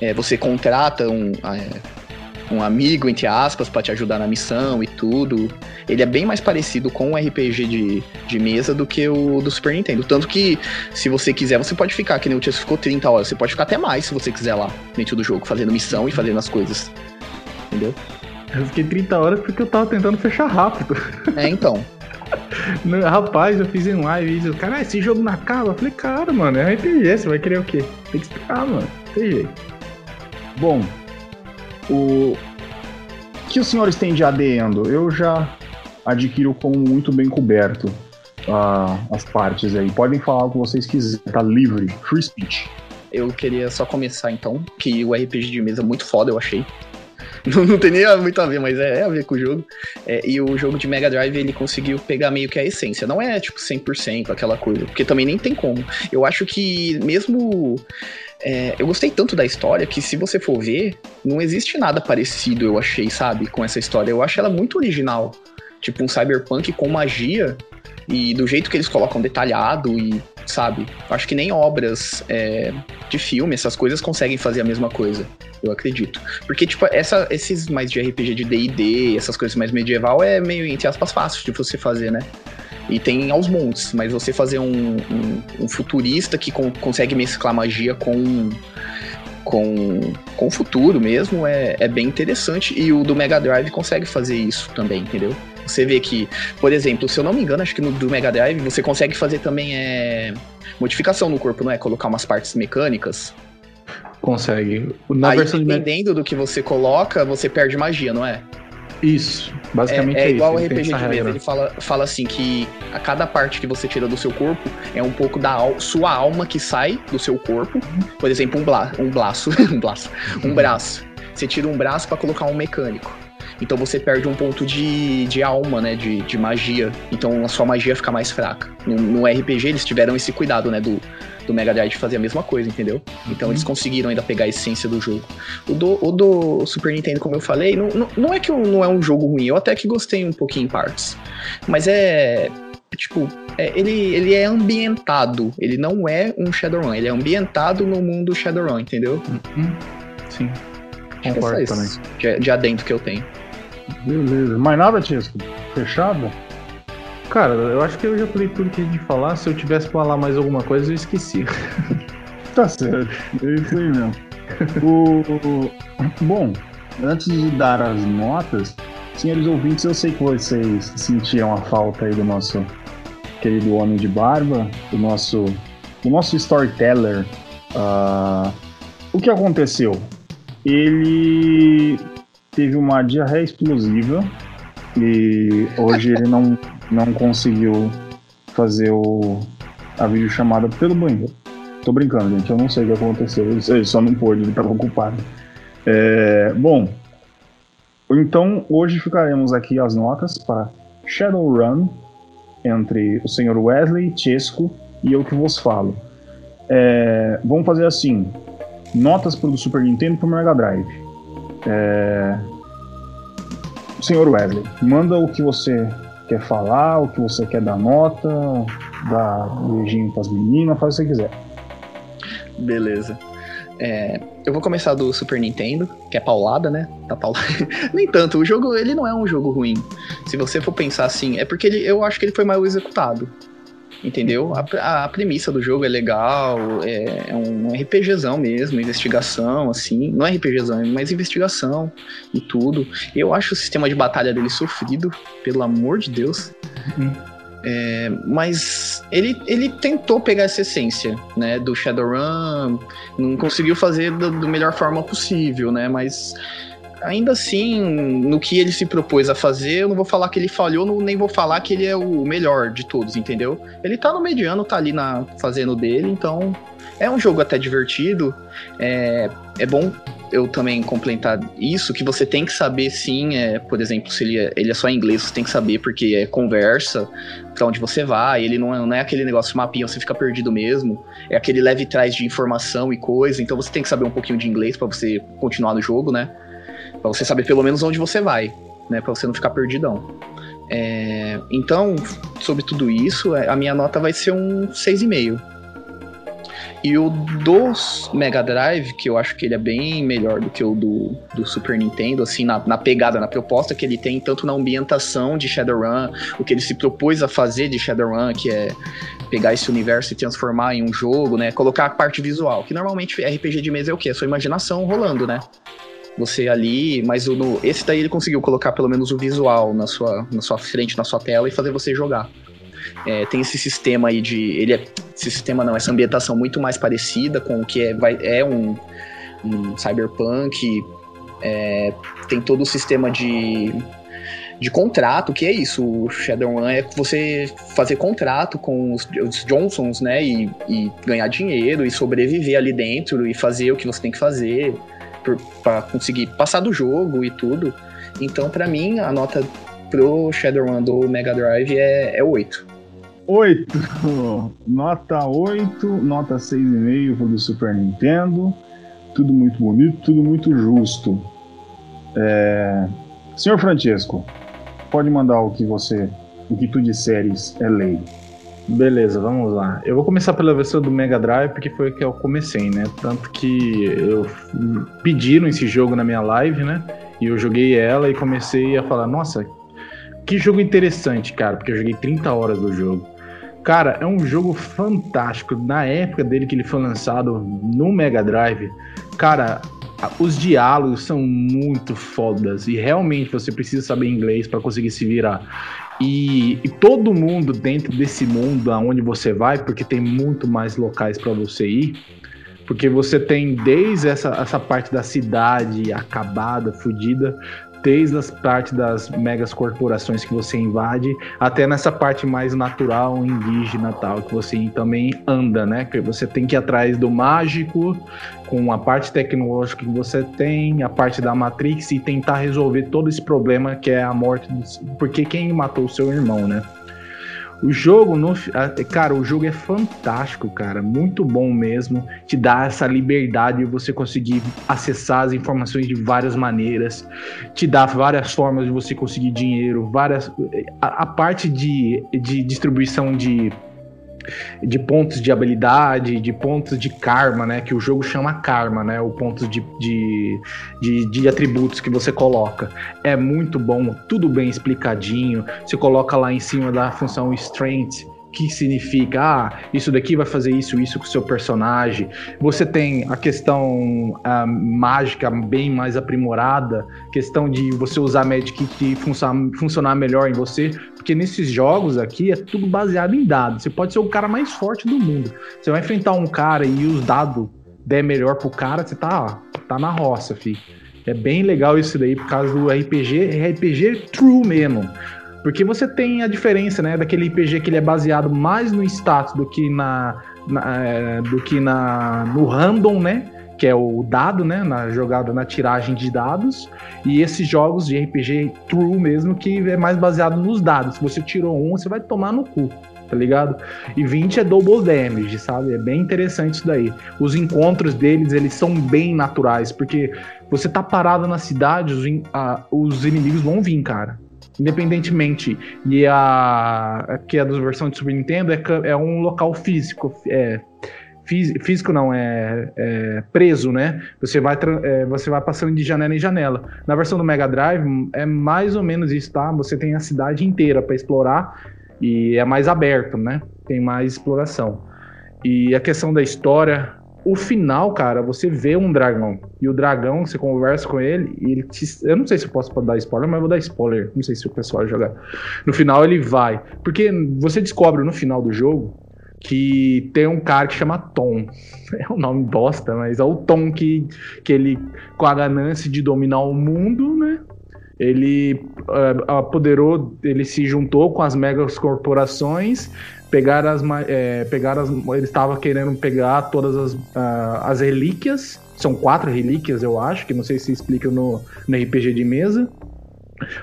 É, você contrata um, é, um amigo, entre aspas, para te ajudar na missão e tudo. Ele é bem mais parecido com o RPG de, de mesa do que o do Super Nintendo. Tanto que, se você quiser, você pode ficar, que nem o Tias ficou 30 horas, você pode ficar até mais se você quiser lá, dentro do jogo, fazendo missão e fazendo as coisas. Entendeu? Eu fiquei 30 horas porque eu tava tentando fechar rápido. É, então. Rapaz, eu fiz em live e cara, esse jogo não acaba. Eu falei, cara, mano, é RPG, você vai querer o quê? Tem que explicar, mano. Tem jeito. Bom, o que os senhores têm de adendo? Eu já adquiro como muito bem coberto uh, as partes aí. Podem falar o que vocês quiserem, tá livre, free speech. Eu queria só começar então, que o RPG de mesa é muito foda, eu achei. Não, não tem nem muito a ver, mas é, é a ver com o jogo. É, e o jogo de Mega Drive, ele conseguiu pegar meio que a essência. Não é, tipo, 100% aquela coisa, porque também nem tem como. Eu acho que mesmo é, eu gostei tanto da história que, se você for ver, não existe nada parecido, eu achei, sabe, com essa história. Eu acho ela muito original. Tipo, um cyberpunk com magia e do jeito que eles colocam detalhado e, sabe, acho que nem obras é, de filme, essas coisas conseguem fazer a mesma coisa, eu acredito. Porque, tipo, essa, esses mais de RPG de D&D, essas coisas mais medieval, é meio, entre aspas, fácil de você fazer, né? E tem aos montes, mas você fazer um, um, um futurista que con consegue mesclar magia com com, com o futuro mesmo é, é bem interessante. E o do Mega Drive consegue fazer isso também, entendeu? Você vê que, por exemplo, se eu não me engano, acho que no do Mega Drive você consegue fazer também é, modificação no corpo, não é? Colocar umas partes mecânicas. Consegue. Na Aí, versão dependendo de... do que você coloca, você perde magia, não é? Isso, basicamente é, é, é igual isso. o RPG de mesa, ele fala, fala assim que a cada parte que você tira do seu corpo é um pouco da al sua alma que sai do seu corpo. Por exemplo, um, bla um braço, um braço, um braço. Você tira um braço para colocar um mecânico. Então você perde um ponto de, de alma, né? De, de magia. Então a sua magia fica mais fraca. No, no RPG eles tiveram esse cuidado, né? Do, do Mega Drive fazer a mesma coisa, entendeu? Então uhum. eles conseguiram ainda pegar a essência do jogo. O do, o do Super Nintendo, como eu falei, não, não, não é que não é um jogo ruim, eu até que gostei um pouquinho em partes. Mas é. Tipo, é, ele, ele é ambientado, ele não é um Shadowrun, ele é ambientado no mundo Shadowrun, entendeu? Uhum. Sim. Concordo é também. De, de adentro que eu tenho. Beleza. Mais nada, Tisco? Fechado? Cara, eu acho que eu já falei tudo que a gente falar. Se eu tivesse pra falar mais alguma coisa, eu esqueci. tá certo. É isso aí mesmo. o... Bom, antes de dar as notas, senhores ouvintes, eu sei que vocês sentiam a falta aí do nosso querido homem de barba, do nosso, do nosso storyteller. Uh, o que aconteceu? Ele teve uma diarreia explosiva e hoje ele não, não conseguiu fazer o, a videochamada pelo banheiro. Tô brincando, gente, eu não sei o que aconteceu, ele só não pôde, ele estava ocupado. É, bom, então hoje ficaremos aqui as notas para Shadowrun entre o senhor Wesley, Chesco e eu que vos falo. É, vamos fazer assim: notas para o Super Nintendo e para o Mega Drive. É... Senhor Wesley, manda o que você quer falar, o que você quer dar nota, dá beijinho pras meninas, faz o que você quiser. Beleza. É, eu vou começar do Super Nintendo, que é paulada, né? Tá paulada. Nem tanto, o jogo ele não é um jogo ruim. Se você for pensar assim, é porque ele, eu acho que ele foi mal executado. Entendeu? A, a premissa do jogo é legal, é, é um RPGzão mesmo, investigação, assim. Não é RPGzão, é mais investigação e tudo. Eu acho o sistema de batalha dele sofrido, pelo amor de Deus. Uhum. É, mas ele, ele tentou pegar essa essência, né, do Shadowrun, não conseguiu fazer da, da melhor forma possível, né, mas ainda assim, no que ele se propôs a fazer, eu não vou falar que ele falhou, nem vou falar que ele é o melhor de todos, entendeu? Ele tá no mediano, tá ali na fazendo dele, então é um jogo até divertido. É, é bom eu também complementar isso, que você tem que saber sim, é, por exemplo, se ele é, ele é só em inglês, você tem que saber porque é conversa, para onde você vai, ele não é, não é aquele negócio mapinha, você fica perdido mesmo, é aquele leve trás de informação e coisa, então você tem que saber um pouquinho de inglês para você continuar no jogo, né? Pra você saber pelo menos onde você vai, né? Pra você não ficar perdidão. É, então, sobre tudo isso, é, a minha nota vai ser um 6,5. E o dos Mega Drive, que eu acho que ele é bem melhor do que o do, do Super Nintendo, assim, na, na, pegada, na proposta que ele tem, tanto na ambientação de Shadowrun, o que ele se propôs a fazer de Shadowrun, que é pegar esse universo e transformar em um jogo, né? Colocar a parte visual, que normalmente RPG de mesa é o quê? É sua imaginação rolando, né? Você ali, mas o, no, esse daí ele conseguiu colocar pelo menos o visual na sua, na sua frente, na sua tela e fazer você jogar. É, tem esse sistema aí de. Ele é, esse sistema não, essa ambientação muito mais parecida com o que é, vai, é um, um cyberpunk. É, tem todo o sistema de, de contrato, que é isso. O Shadowrun é você fazer contrato com os, os Johnsons, né? E, e, ganhar dinheiro e sobreviver ali dentro e fazer o que você tem que fazer para conseguir passar do jogo e tudo. Então, para mim, a nota pro Shadowrun do Mega Drive é, é 8. 8. Nota 8, nota 6,5 do Super Nintendo. Tudo muito bonito, tudo muito justo. É... Senhor Francesco, pode mandar o que você, o que tu disseres é lei. Beleza, vamos lá. Eu vou começar pela versão do Mega Drive, porque foi que eu comecei, né? Tanto que eu pediram esse jogo na minha live, né? E eu joguei ela e comecei a falar, nossa, que jogo interessante, cara, porque eu joguei 30 horas do jogo. Cara, é um jogo fantástico. Na época dele que ele foi lançado no Mega Drive, cara, os diálogos são muito fodas e realmente você precisa saber inglês para conseguir se virar. E, e, todo mundo dentro desse mundo aonde você vai, porque tem muito mais locais para você ir, porque você tem desde essa, essa parte da cidade acabada, fodida, desde as partes das megas corporações que você invade, até nessa parte mais natural, indígena tal, que você também anda, né? Que você tem que ir atrás do mágico, com a parte tecnológica que você tem, a parte da Matrix e tentar resolver todo esse problema que é a morte, do... porque quem matou o seu irmão, né? O jogo, no, cara, o jogo é fantástico, cara, muito bom mesmo. Te dá essa liberdade de você conseguir acessar as informações de várias maneiras, te dá várias formas de você conseguir dinheiro, várias. A, a parte de, de distribuição de de pontos de habilidade, de pontos de karma, né? Que o jogo chama karma, né? O ponto de, de, de, de, atributos que você coloca. É muito bom, tudo bem explicadinho. Você coloca lá em cima da função strength que significa, ah, isso daqui vai fazer isso, isso com o seu personagem. Você tem a questão a mágica bem mais aprimorada, questão de você usar Magic e funcionar, melhor em você, porque nesses jogos aqui é tudo baseado em dados. Você pode ser o cara mais forte do mundo. Você vai enfrentar um cara e os dados der melhor pro cara, você tá, tá na roça, fi. É bem legal isso daí por causa do RPG, RPG true mesmo. Porque você tem a diferença, né, daquele RPG que ele é baseado mais no status do que na, na é, do que na no random, né? Que é o dado, né? Na jogada, na tiragem de dados. E esses jogos de RPG true mesmo, que é mais baseado nos dados. Se você tirou um, você vai tomar no cu tá ligado? E 20 é double damage, sabe? É bem interessante isso daí. Os encontros deles, eles são bem naturais, porque você tá parado na cidade, os, a, os inimigos vão vir, cara independentemente. E a que é a versão de Super Nintendo é, é um local físico, é físico não é, é, preso, né? Você vai é, você vai passando de janela em janela. Na versão do Mega Drive é mais ou menos isso, tá? Você tem a cidade inteira para explorar e é mais aberto, né? Tem mais exploração. E a questão da história o final, cara, você vê um dragão. E o dragão, você conversa com ele, e ele te... Eu não sei se eu posso dar spoiler, mas eu vou dar spoiler. Não sei se o pessoal jogar. No final ele vai. Porque você descobre no final do jogo que tem um cara que chama Tom. É um nome bosta, mas é o Tom que, que ele, com a ganância de dominar o mundo, né? Ele uh, apoderou, ele se juntou com as megas pegaram as, é, pegaram as, ele estava querendo pegar todas as, uh, as relíquias, são quatro relíquias, eu acho, que não sei se explica no, no RPG de mesa,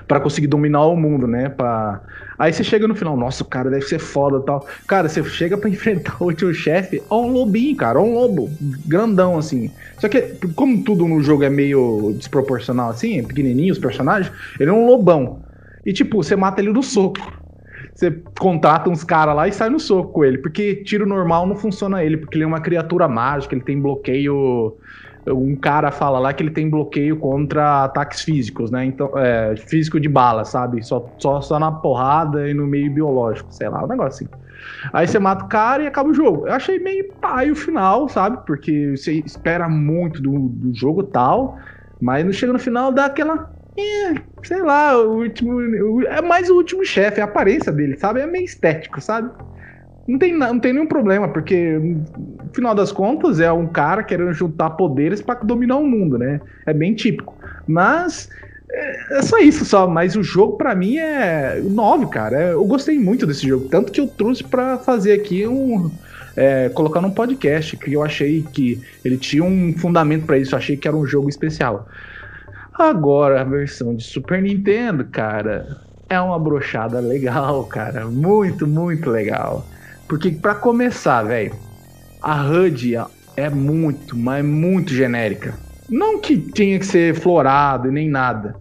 para conseguir dominar o mundo, né? Pra... Aí você chega no final, nossa, cara deve ser foda tal. Cara, você chega para enfrentar o último chefe, é um lobinho, cara, é um lobo, grandão assim. Só que, como tudo no jogo é meio desproporcional assim, é pequenininho os personagens, ele é um lobão. E tipo, você mata ele no soco. Você contrata uns caras lá e sai no soco com ele, porque tiro normal não funciona ele, porque ele é uma criatura mágica, ele tem bloqueio um cara fala lá que ele tem bloqueio contra ataques físicos, né? Então, é, físico de bala, sabe? Só, só, só na porrada e no meio biológico, sei lá, um negócio assim. Aí você mata o cara e acaba o jogo. Eu achei meio pai o final, sabe? Porque você espera muito do, do jogo tal, mas não chega no final dá aquela. É, sei lá, o último. É mais o último chefe, a aparência dele, sabe? É meio estético, sabe? Não tem, não tem nenhum problema, porque no final das contas é um cara querendo juntar poderes para dominar o mundo, né? É bem típico. Mas é, é só isso só, mas o jogo para mim é 9, cara. É, eu gostei muito desse jogo, tanto que eu trouxe para fazer aqui um é, colocar num podcast, que eu achei que ele tinha um fundamento para isso, eu achei que era um jogo especial. Agora, a versão de Super Nintendo, cara, é uma brochada legal, cara. Muito, muito legal. Porque, para começar, velho, a HUD é muito, mas muito genérica. Não que tenha que ser florado e nem nada.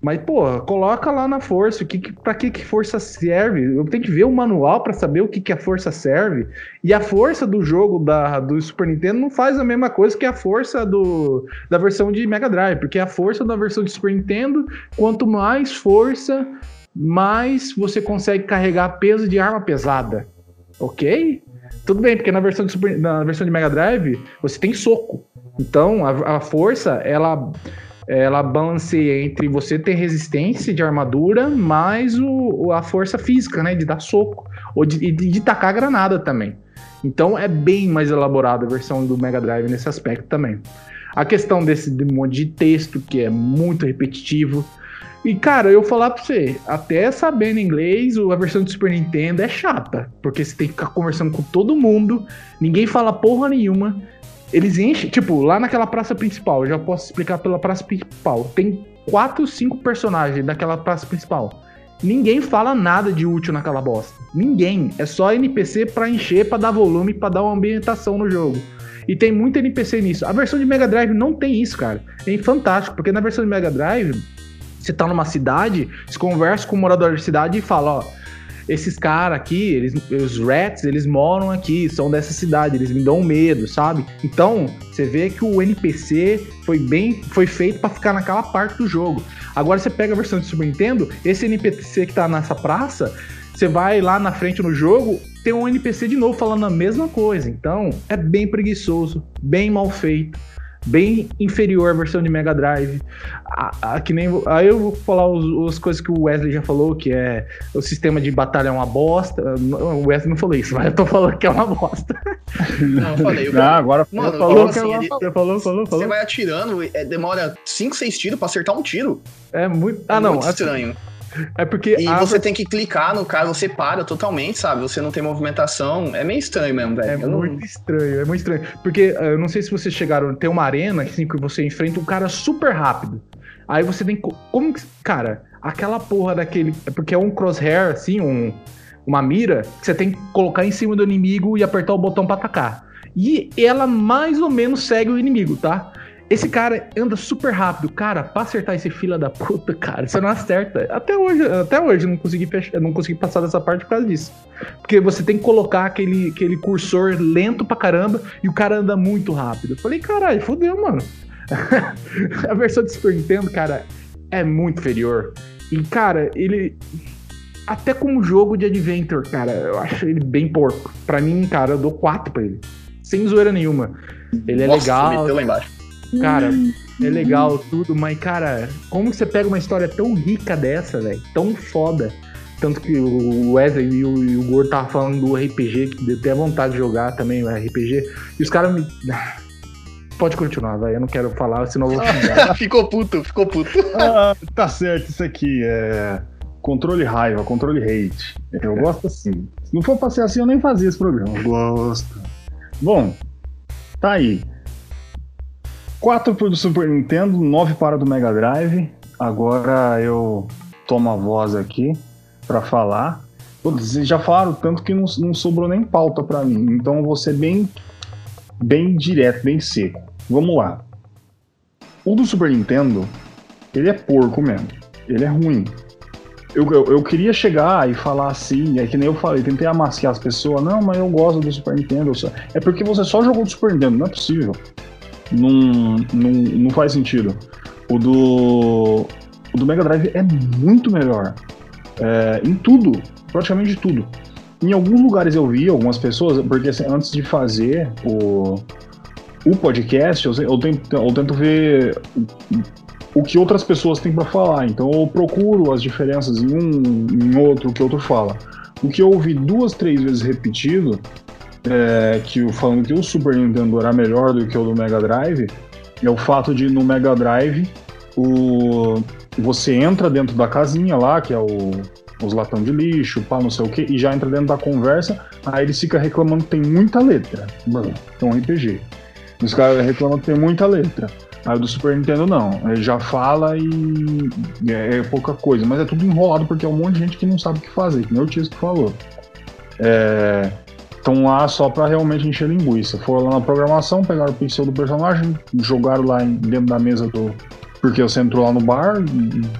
Mas, pô, coloca lá na força. O que, que, pra que, que força serve? Eu tenho que ver o manual para saber o que, que a força serve. E a força do jogo da, do Super Nintendo não faz a mesma coisa que a força do, da versão de Mega Drive. Porque a força da versão de Super Nintendo, quanto mais força, mais você consegue carregar peso de arma pesada ok? Tudo bem, porque na versão de, Super, na versão de Mega Drive você tem soco. Então a, a força ela ela balanceia entre você ter resistência de armadura mais o, a força física, né? De dar soco. Ou de, de, de tacar granada também. Então é bem mais elaborada a versão do Mega Drive nesse aspecto também. A questão desse de monte de texto, que é muito repetitivo. E, cara, eu falar pra você, até sabendo inglês, a versão do Super Nintendo é chata. Porque você tem que ficar conversando com todo mundo, ninguém fala porra nenhuma. Eles enchem, tipo, lá naquela praça principal, eu já posso explicar pela praça principal. Tem quatro, cinco personagens daquela praça principal. Ninguém fala nada de útil naquela bosta. Ninguém. É só NPC pra encher, pra dar volume, pra dar uma ambientação no jogo. E tem muito NPC nisso. A versão de Mega Drive não tem isso, cara. É fantástico, porque na versão de Mega Drive você tá numa cidade, você conversa com o morador da cidade e fala, ó, esses caras aqui, eles, os rats, eles moram aqui, são dessa cidade, eles me dão medo, sabe? Então, você vê que o NPC foi bem, foi feito para ficar naquela parte do jogo. Agora você pega a versão de Super Nintendo, esse NPC que tá nessa praça, você vai lá na frente no jogo, tem um NPC de novo falando a mesma coisa. Então, é bem preguiçoso, bem mal feito bem inferior à versão de Mega Drive. A, a, que nem, aí eu vou falar os, as coisas que o Wesley já falou, que é o sistema de batalha é uma bosta. O Wesley não falou isso, mas eu tô falando que é uma bosta. Não, eu falei. Eu não, agora Mano, falou, assim, falou, ele, falou, falou, falou, Você vai atirando, é, demora 5, 6 tiros pra acertar um tiro. É muito. Ah, não. Muito assim, estranho. É porque. E você tem que clicar no cara, você para totalmente, sabe? Você não tem movimentação. É meio estranho mesmo, velho. É Eu não- muito estranho, é muito estranho. Porque eh, eu não sei se vocês chegaram. Tem uma arena assim, que você enfrenta um cara super rápido. Aí você tem. co- Como que. Cara, aquela porra daquele. É porque é um crosshair, assim, um, uma mira, que você tem que colocar em cima do inimigo e apertar o botão pra atacar. E ela mais ou menos segue o inimigo, tá? Esse cara anda super rápido. Cara, pra acertar esse fila da puta, cara, você não acerta. Até hoje, até hoje eu não consegui, fechar, não consegui passar dessa parte por causa disso. Porque você tem que colocar aquele, aquele cursor lento pra caramba e o cara anda muito rápido. Eu falei, caralho, fodeu, mano. a versão de Super Nintendo, cara, é muito inferior. E, cara, ele. Até como jogo de adventure, cara, eu acho ele bem porco. Pra mim, cara, eu dou 4 pra ele. Sem zoeira nenhuma. Ele é Nossa, legal. meteu lá embaixo. Cara, é legal tudo, mas, cara, como você pega uma história tão rica dessa, velho? Tão foda. Tanto que o Wesley e o, e o Gordo tava falando do RPG, que deu até vontade de jogar também o RPG. E os caras me. Pode continuar, vai. Eu não quero falar, senão eu vou xingar. ficou puto, ficou puto. Ah, tá certo, isso aqui é controle raiva, controle hate. Eu gosto assim. Se não for pra ser assim, eu nem fazia esse programa. Eu gosto. Bom, tá aí. 4 pro Super Nintendo, 9 para do Mega Drive. Agora eu tomo a voz aqui para falar. Vocês já falaram tanto que não, não sobrou nem pauta para mim. Então eu vou ser bem, bem direto, bem seco. Vamos lá. O do Super Nintendo, ele é porco mesmo. Ele é ruim. Eu, eu, eu, queria chegar e falar assim, é que nem eu falei, tentei amasquear as pessoas, não, mas eu gosto do Super Nintendo. É porque você só jogou do Super Nintendo, não é possível. Não, não, não faz sentido. O do, o do Mega Drive é muito melhor. É, em tudo, praticamente tudo. Em alguns lugares eu vi algumas pessoas, porque assim, antes de fazer o, o podcast, eu, eu, tento, eu tento ver o que outras pessoas têm para falar. Então eu procuro as diferenças em um, em outro, o que outro fala. O que eu ouvi duas, três vezes repetido, é, que falando que o Super Nintendo era melhor do que o do Mega Drive, é o fato de no Mega Drive o, você entra dentro da casinha lá, que é o, os latão de lixo, pá, não sei o que, e já entra dentro da conversa, aí eles ficam reclamando que tem muita letra. Mano, é um RPG. Os caras reclamam que tem muita letra. Aí o do Super Nintendo não. Ele já fala e é, é, pouca coisa. Mas é tudo enrolado porque é um monte de gente que não sabe o que fazer, que nem o Tisco falou. É, estão lá só para realmente encher linguiça. Foram lá na programação, pegaram o pixel do personagem, jogaram lá dentro da mesa do. Porque você entrou lá no bar,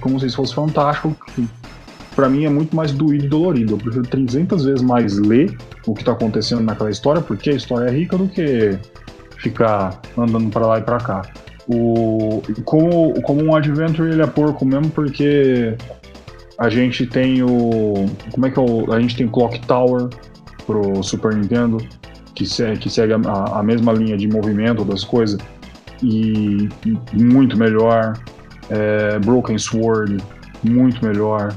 como se fosse fantástico. Para mim é muito mais doído e dolorido. Eu prefiro 300 vezes mais ler o que tá acontecendo naquela história, porque a história é rica, do que ficar andando para lá e para cá. O, como, como um adventure ele é porco mesmo porque a gente tem o como é que é o, a gente tem Clock Tower pro Super Nintendo que segue, que segue a, a mesma linha de movimento das coisas e muito melhor é, Broken Sword muito melhor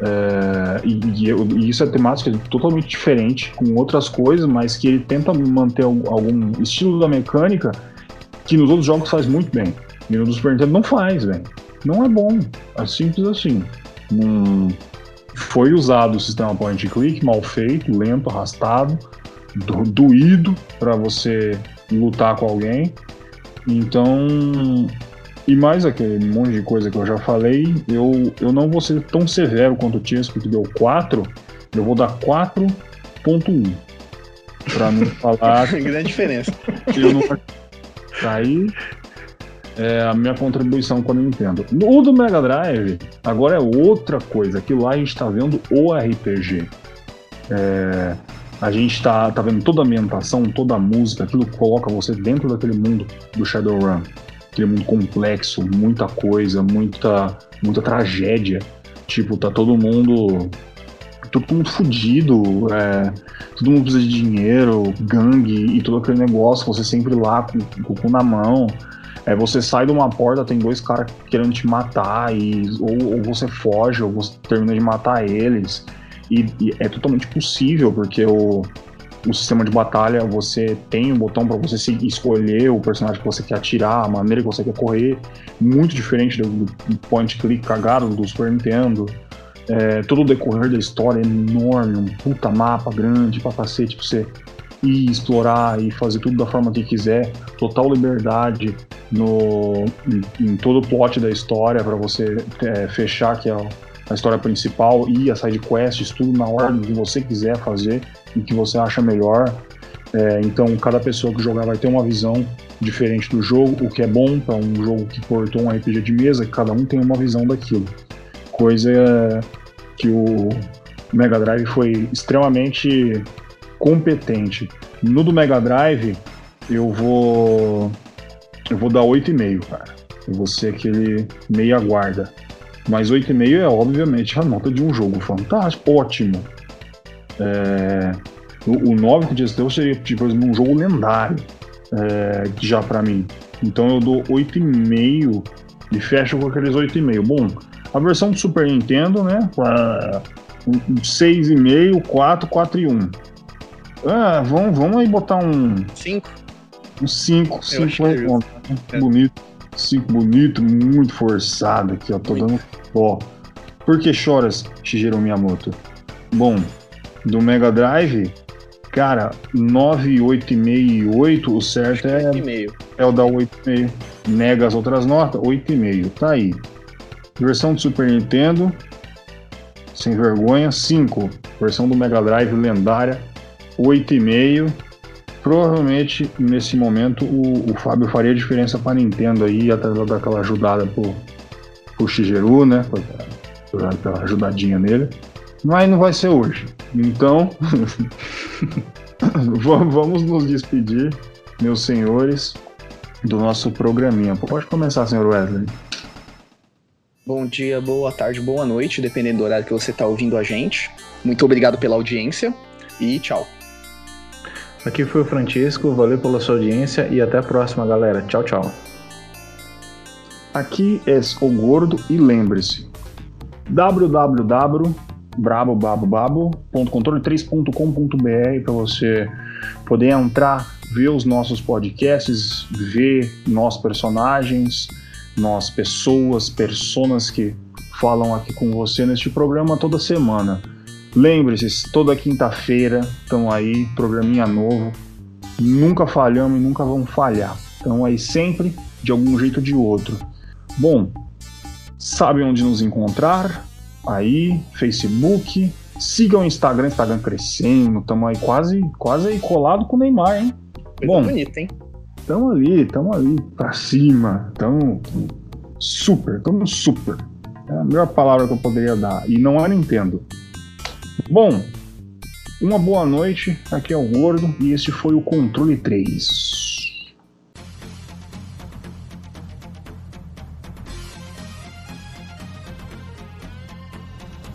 é, e, e, isso é temática totalmente diferente com outras coisas mas que ele tenta manter algum estilo da mecânica que nos outros jogos faz muito bem. E no Super Nintendo não faz, velho. Não é bom. É simples assim. Hum, foi usado o sistema point and click, mal feito, lento, arrastado, do, doído para você lutar com alguém. Então, e mais aquele monte de coisa que eu já falei, eu, eu não vou ser tão severo quanto o Tiesco, que deu 4, eu vou dar 4.1. Pra não falar. Grande diferença. Eu não aí é a minha contribuição com a Nintendo. O do Mega Drive, agora é outra coisa. Aquilo lá a gente tá vendo o RPG. É, a gente tá, tá vendo toda a ambientação, toda a música, aquilo que coloca você dentro daquele mundo do Shadowrun. Aquele mundo complexo, muita coisa, muita, muita tragédia. Tipo, tá todo mundo todo mundo fudido, é, todo mundo precisa de dinheiro, gangue e todo aquele negócio, você sempre lá com, com o cu na mão. É, você sai de uma porta, tem dois caras querendo te matar, e, ou, ou, você foge, ou você termina de matar eles. E, e é totalmente possível, porque o, o sistema de batalha você tem um botão para você escolher o personagem que você quer atirar, a maneira que você quer correr, muito diferente do, do point click cagado do Super Nintendo. É, todo o decorrer da história é enorme, um puta mapa grande pra cacete pra você ir explorar e fazer tudo da forma que quiser, total liberdade no, em, em todo o plot da história para você é, fechar que é a história principal e as side quests, tudo na ordem que você quiser fazer e que você acha melhor. É, então cada pessoa que jogar vai ter uma visão diferente do jogo, o que é bom para um jogo que portou um RPG de mesa, cada um tem uma visão daquilo coisa que o Mega Drive foi extremamente competente. No do Mega Drive, eu vou eu vou dar 8,5, cara. Eu vou ser aquele meia guarda. Mas 8,5 é obviamente a nota de um jogo fantástico, ótimo. É, o, o 9 que disse seria tipo um jogo lendário, é, já para mim. Então eu dou 8,5 e fecho com aqueles 8,5. Bom, a versão do Super Nintendo, né? Um 6,5, 4, 4 e 1. Ah, vamos, vamos aí botar um. 5? Um 5, 5 acho vai que é. É. Bonito. 5 bonito, muito forçado aqui, ó. Tô Muito. dando ó. Por que choras, Shigeru Miyamoto? Bom, do Mega Drive, cara, 9, 8,5 e 8, o certo é, E meio. é o da 8,5. Nega as outras notas, 8,5. Tá aí. Versão do Super Nintendo, sem vergonha, 5. Versão do Mega Drive lendária, 8,5. Provavelmente nesse momento o, o Fábio faria diferença para Nintendo aí, até dar aquela ajudada pro, pro Shigeru, né? Aquela ajudadinha nele. Mas não vai ser hoje. Então, va- vamos nos despedir, meus senhores, do nosso programinha. Pode começar, senhor Wesley. Bom dia, boa tarde, boa noite, dependendo do horário que você está ouvindo a gente. Muito obrigado pela audiência e tchau. Aqui foi o Francisco, valeu pela sua audiência e até a próxima, galera. Tchau, tchau. Aqui é o Gordo e lembre-se www.brabobabobabo.controle3.com.br para você poder entrar, ver os nossos podcasts, ver nós personagens, nós pessoas, personas que falam aqui com você neste programa toda semana. Lembre-se, toda quinta-feira estão aí, programinha novo. Nunca falhamos e nunca vamos falhar. Estão aí sempre, de algum jeito ou de outro. Bom, sabe onde nos encontrar? Aí, Facebook. Siga o Instagram, Instagram crescendo. Estamos aí quase, quase aí colado com o Neymar, hein? Coisa Bom. bonita, hein? Tamo ali, tamo ali pra cima. Tamo super, tamo super. É a melhor palavra que eu poderia dar. E não é Nintendo. Bom, uma boa noite. Aqui é o Gordo e este foi o Controle 3.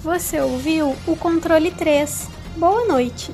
Você ouviu o controle 3. Boa noite.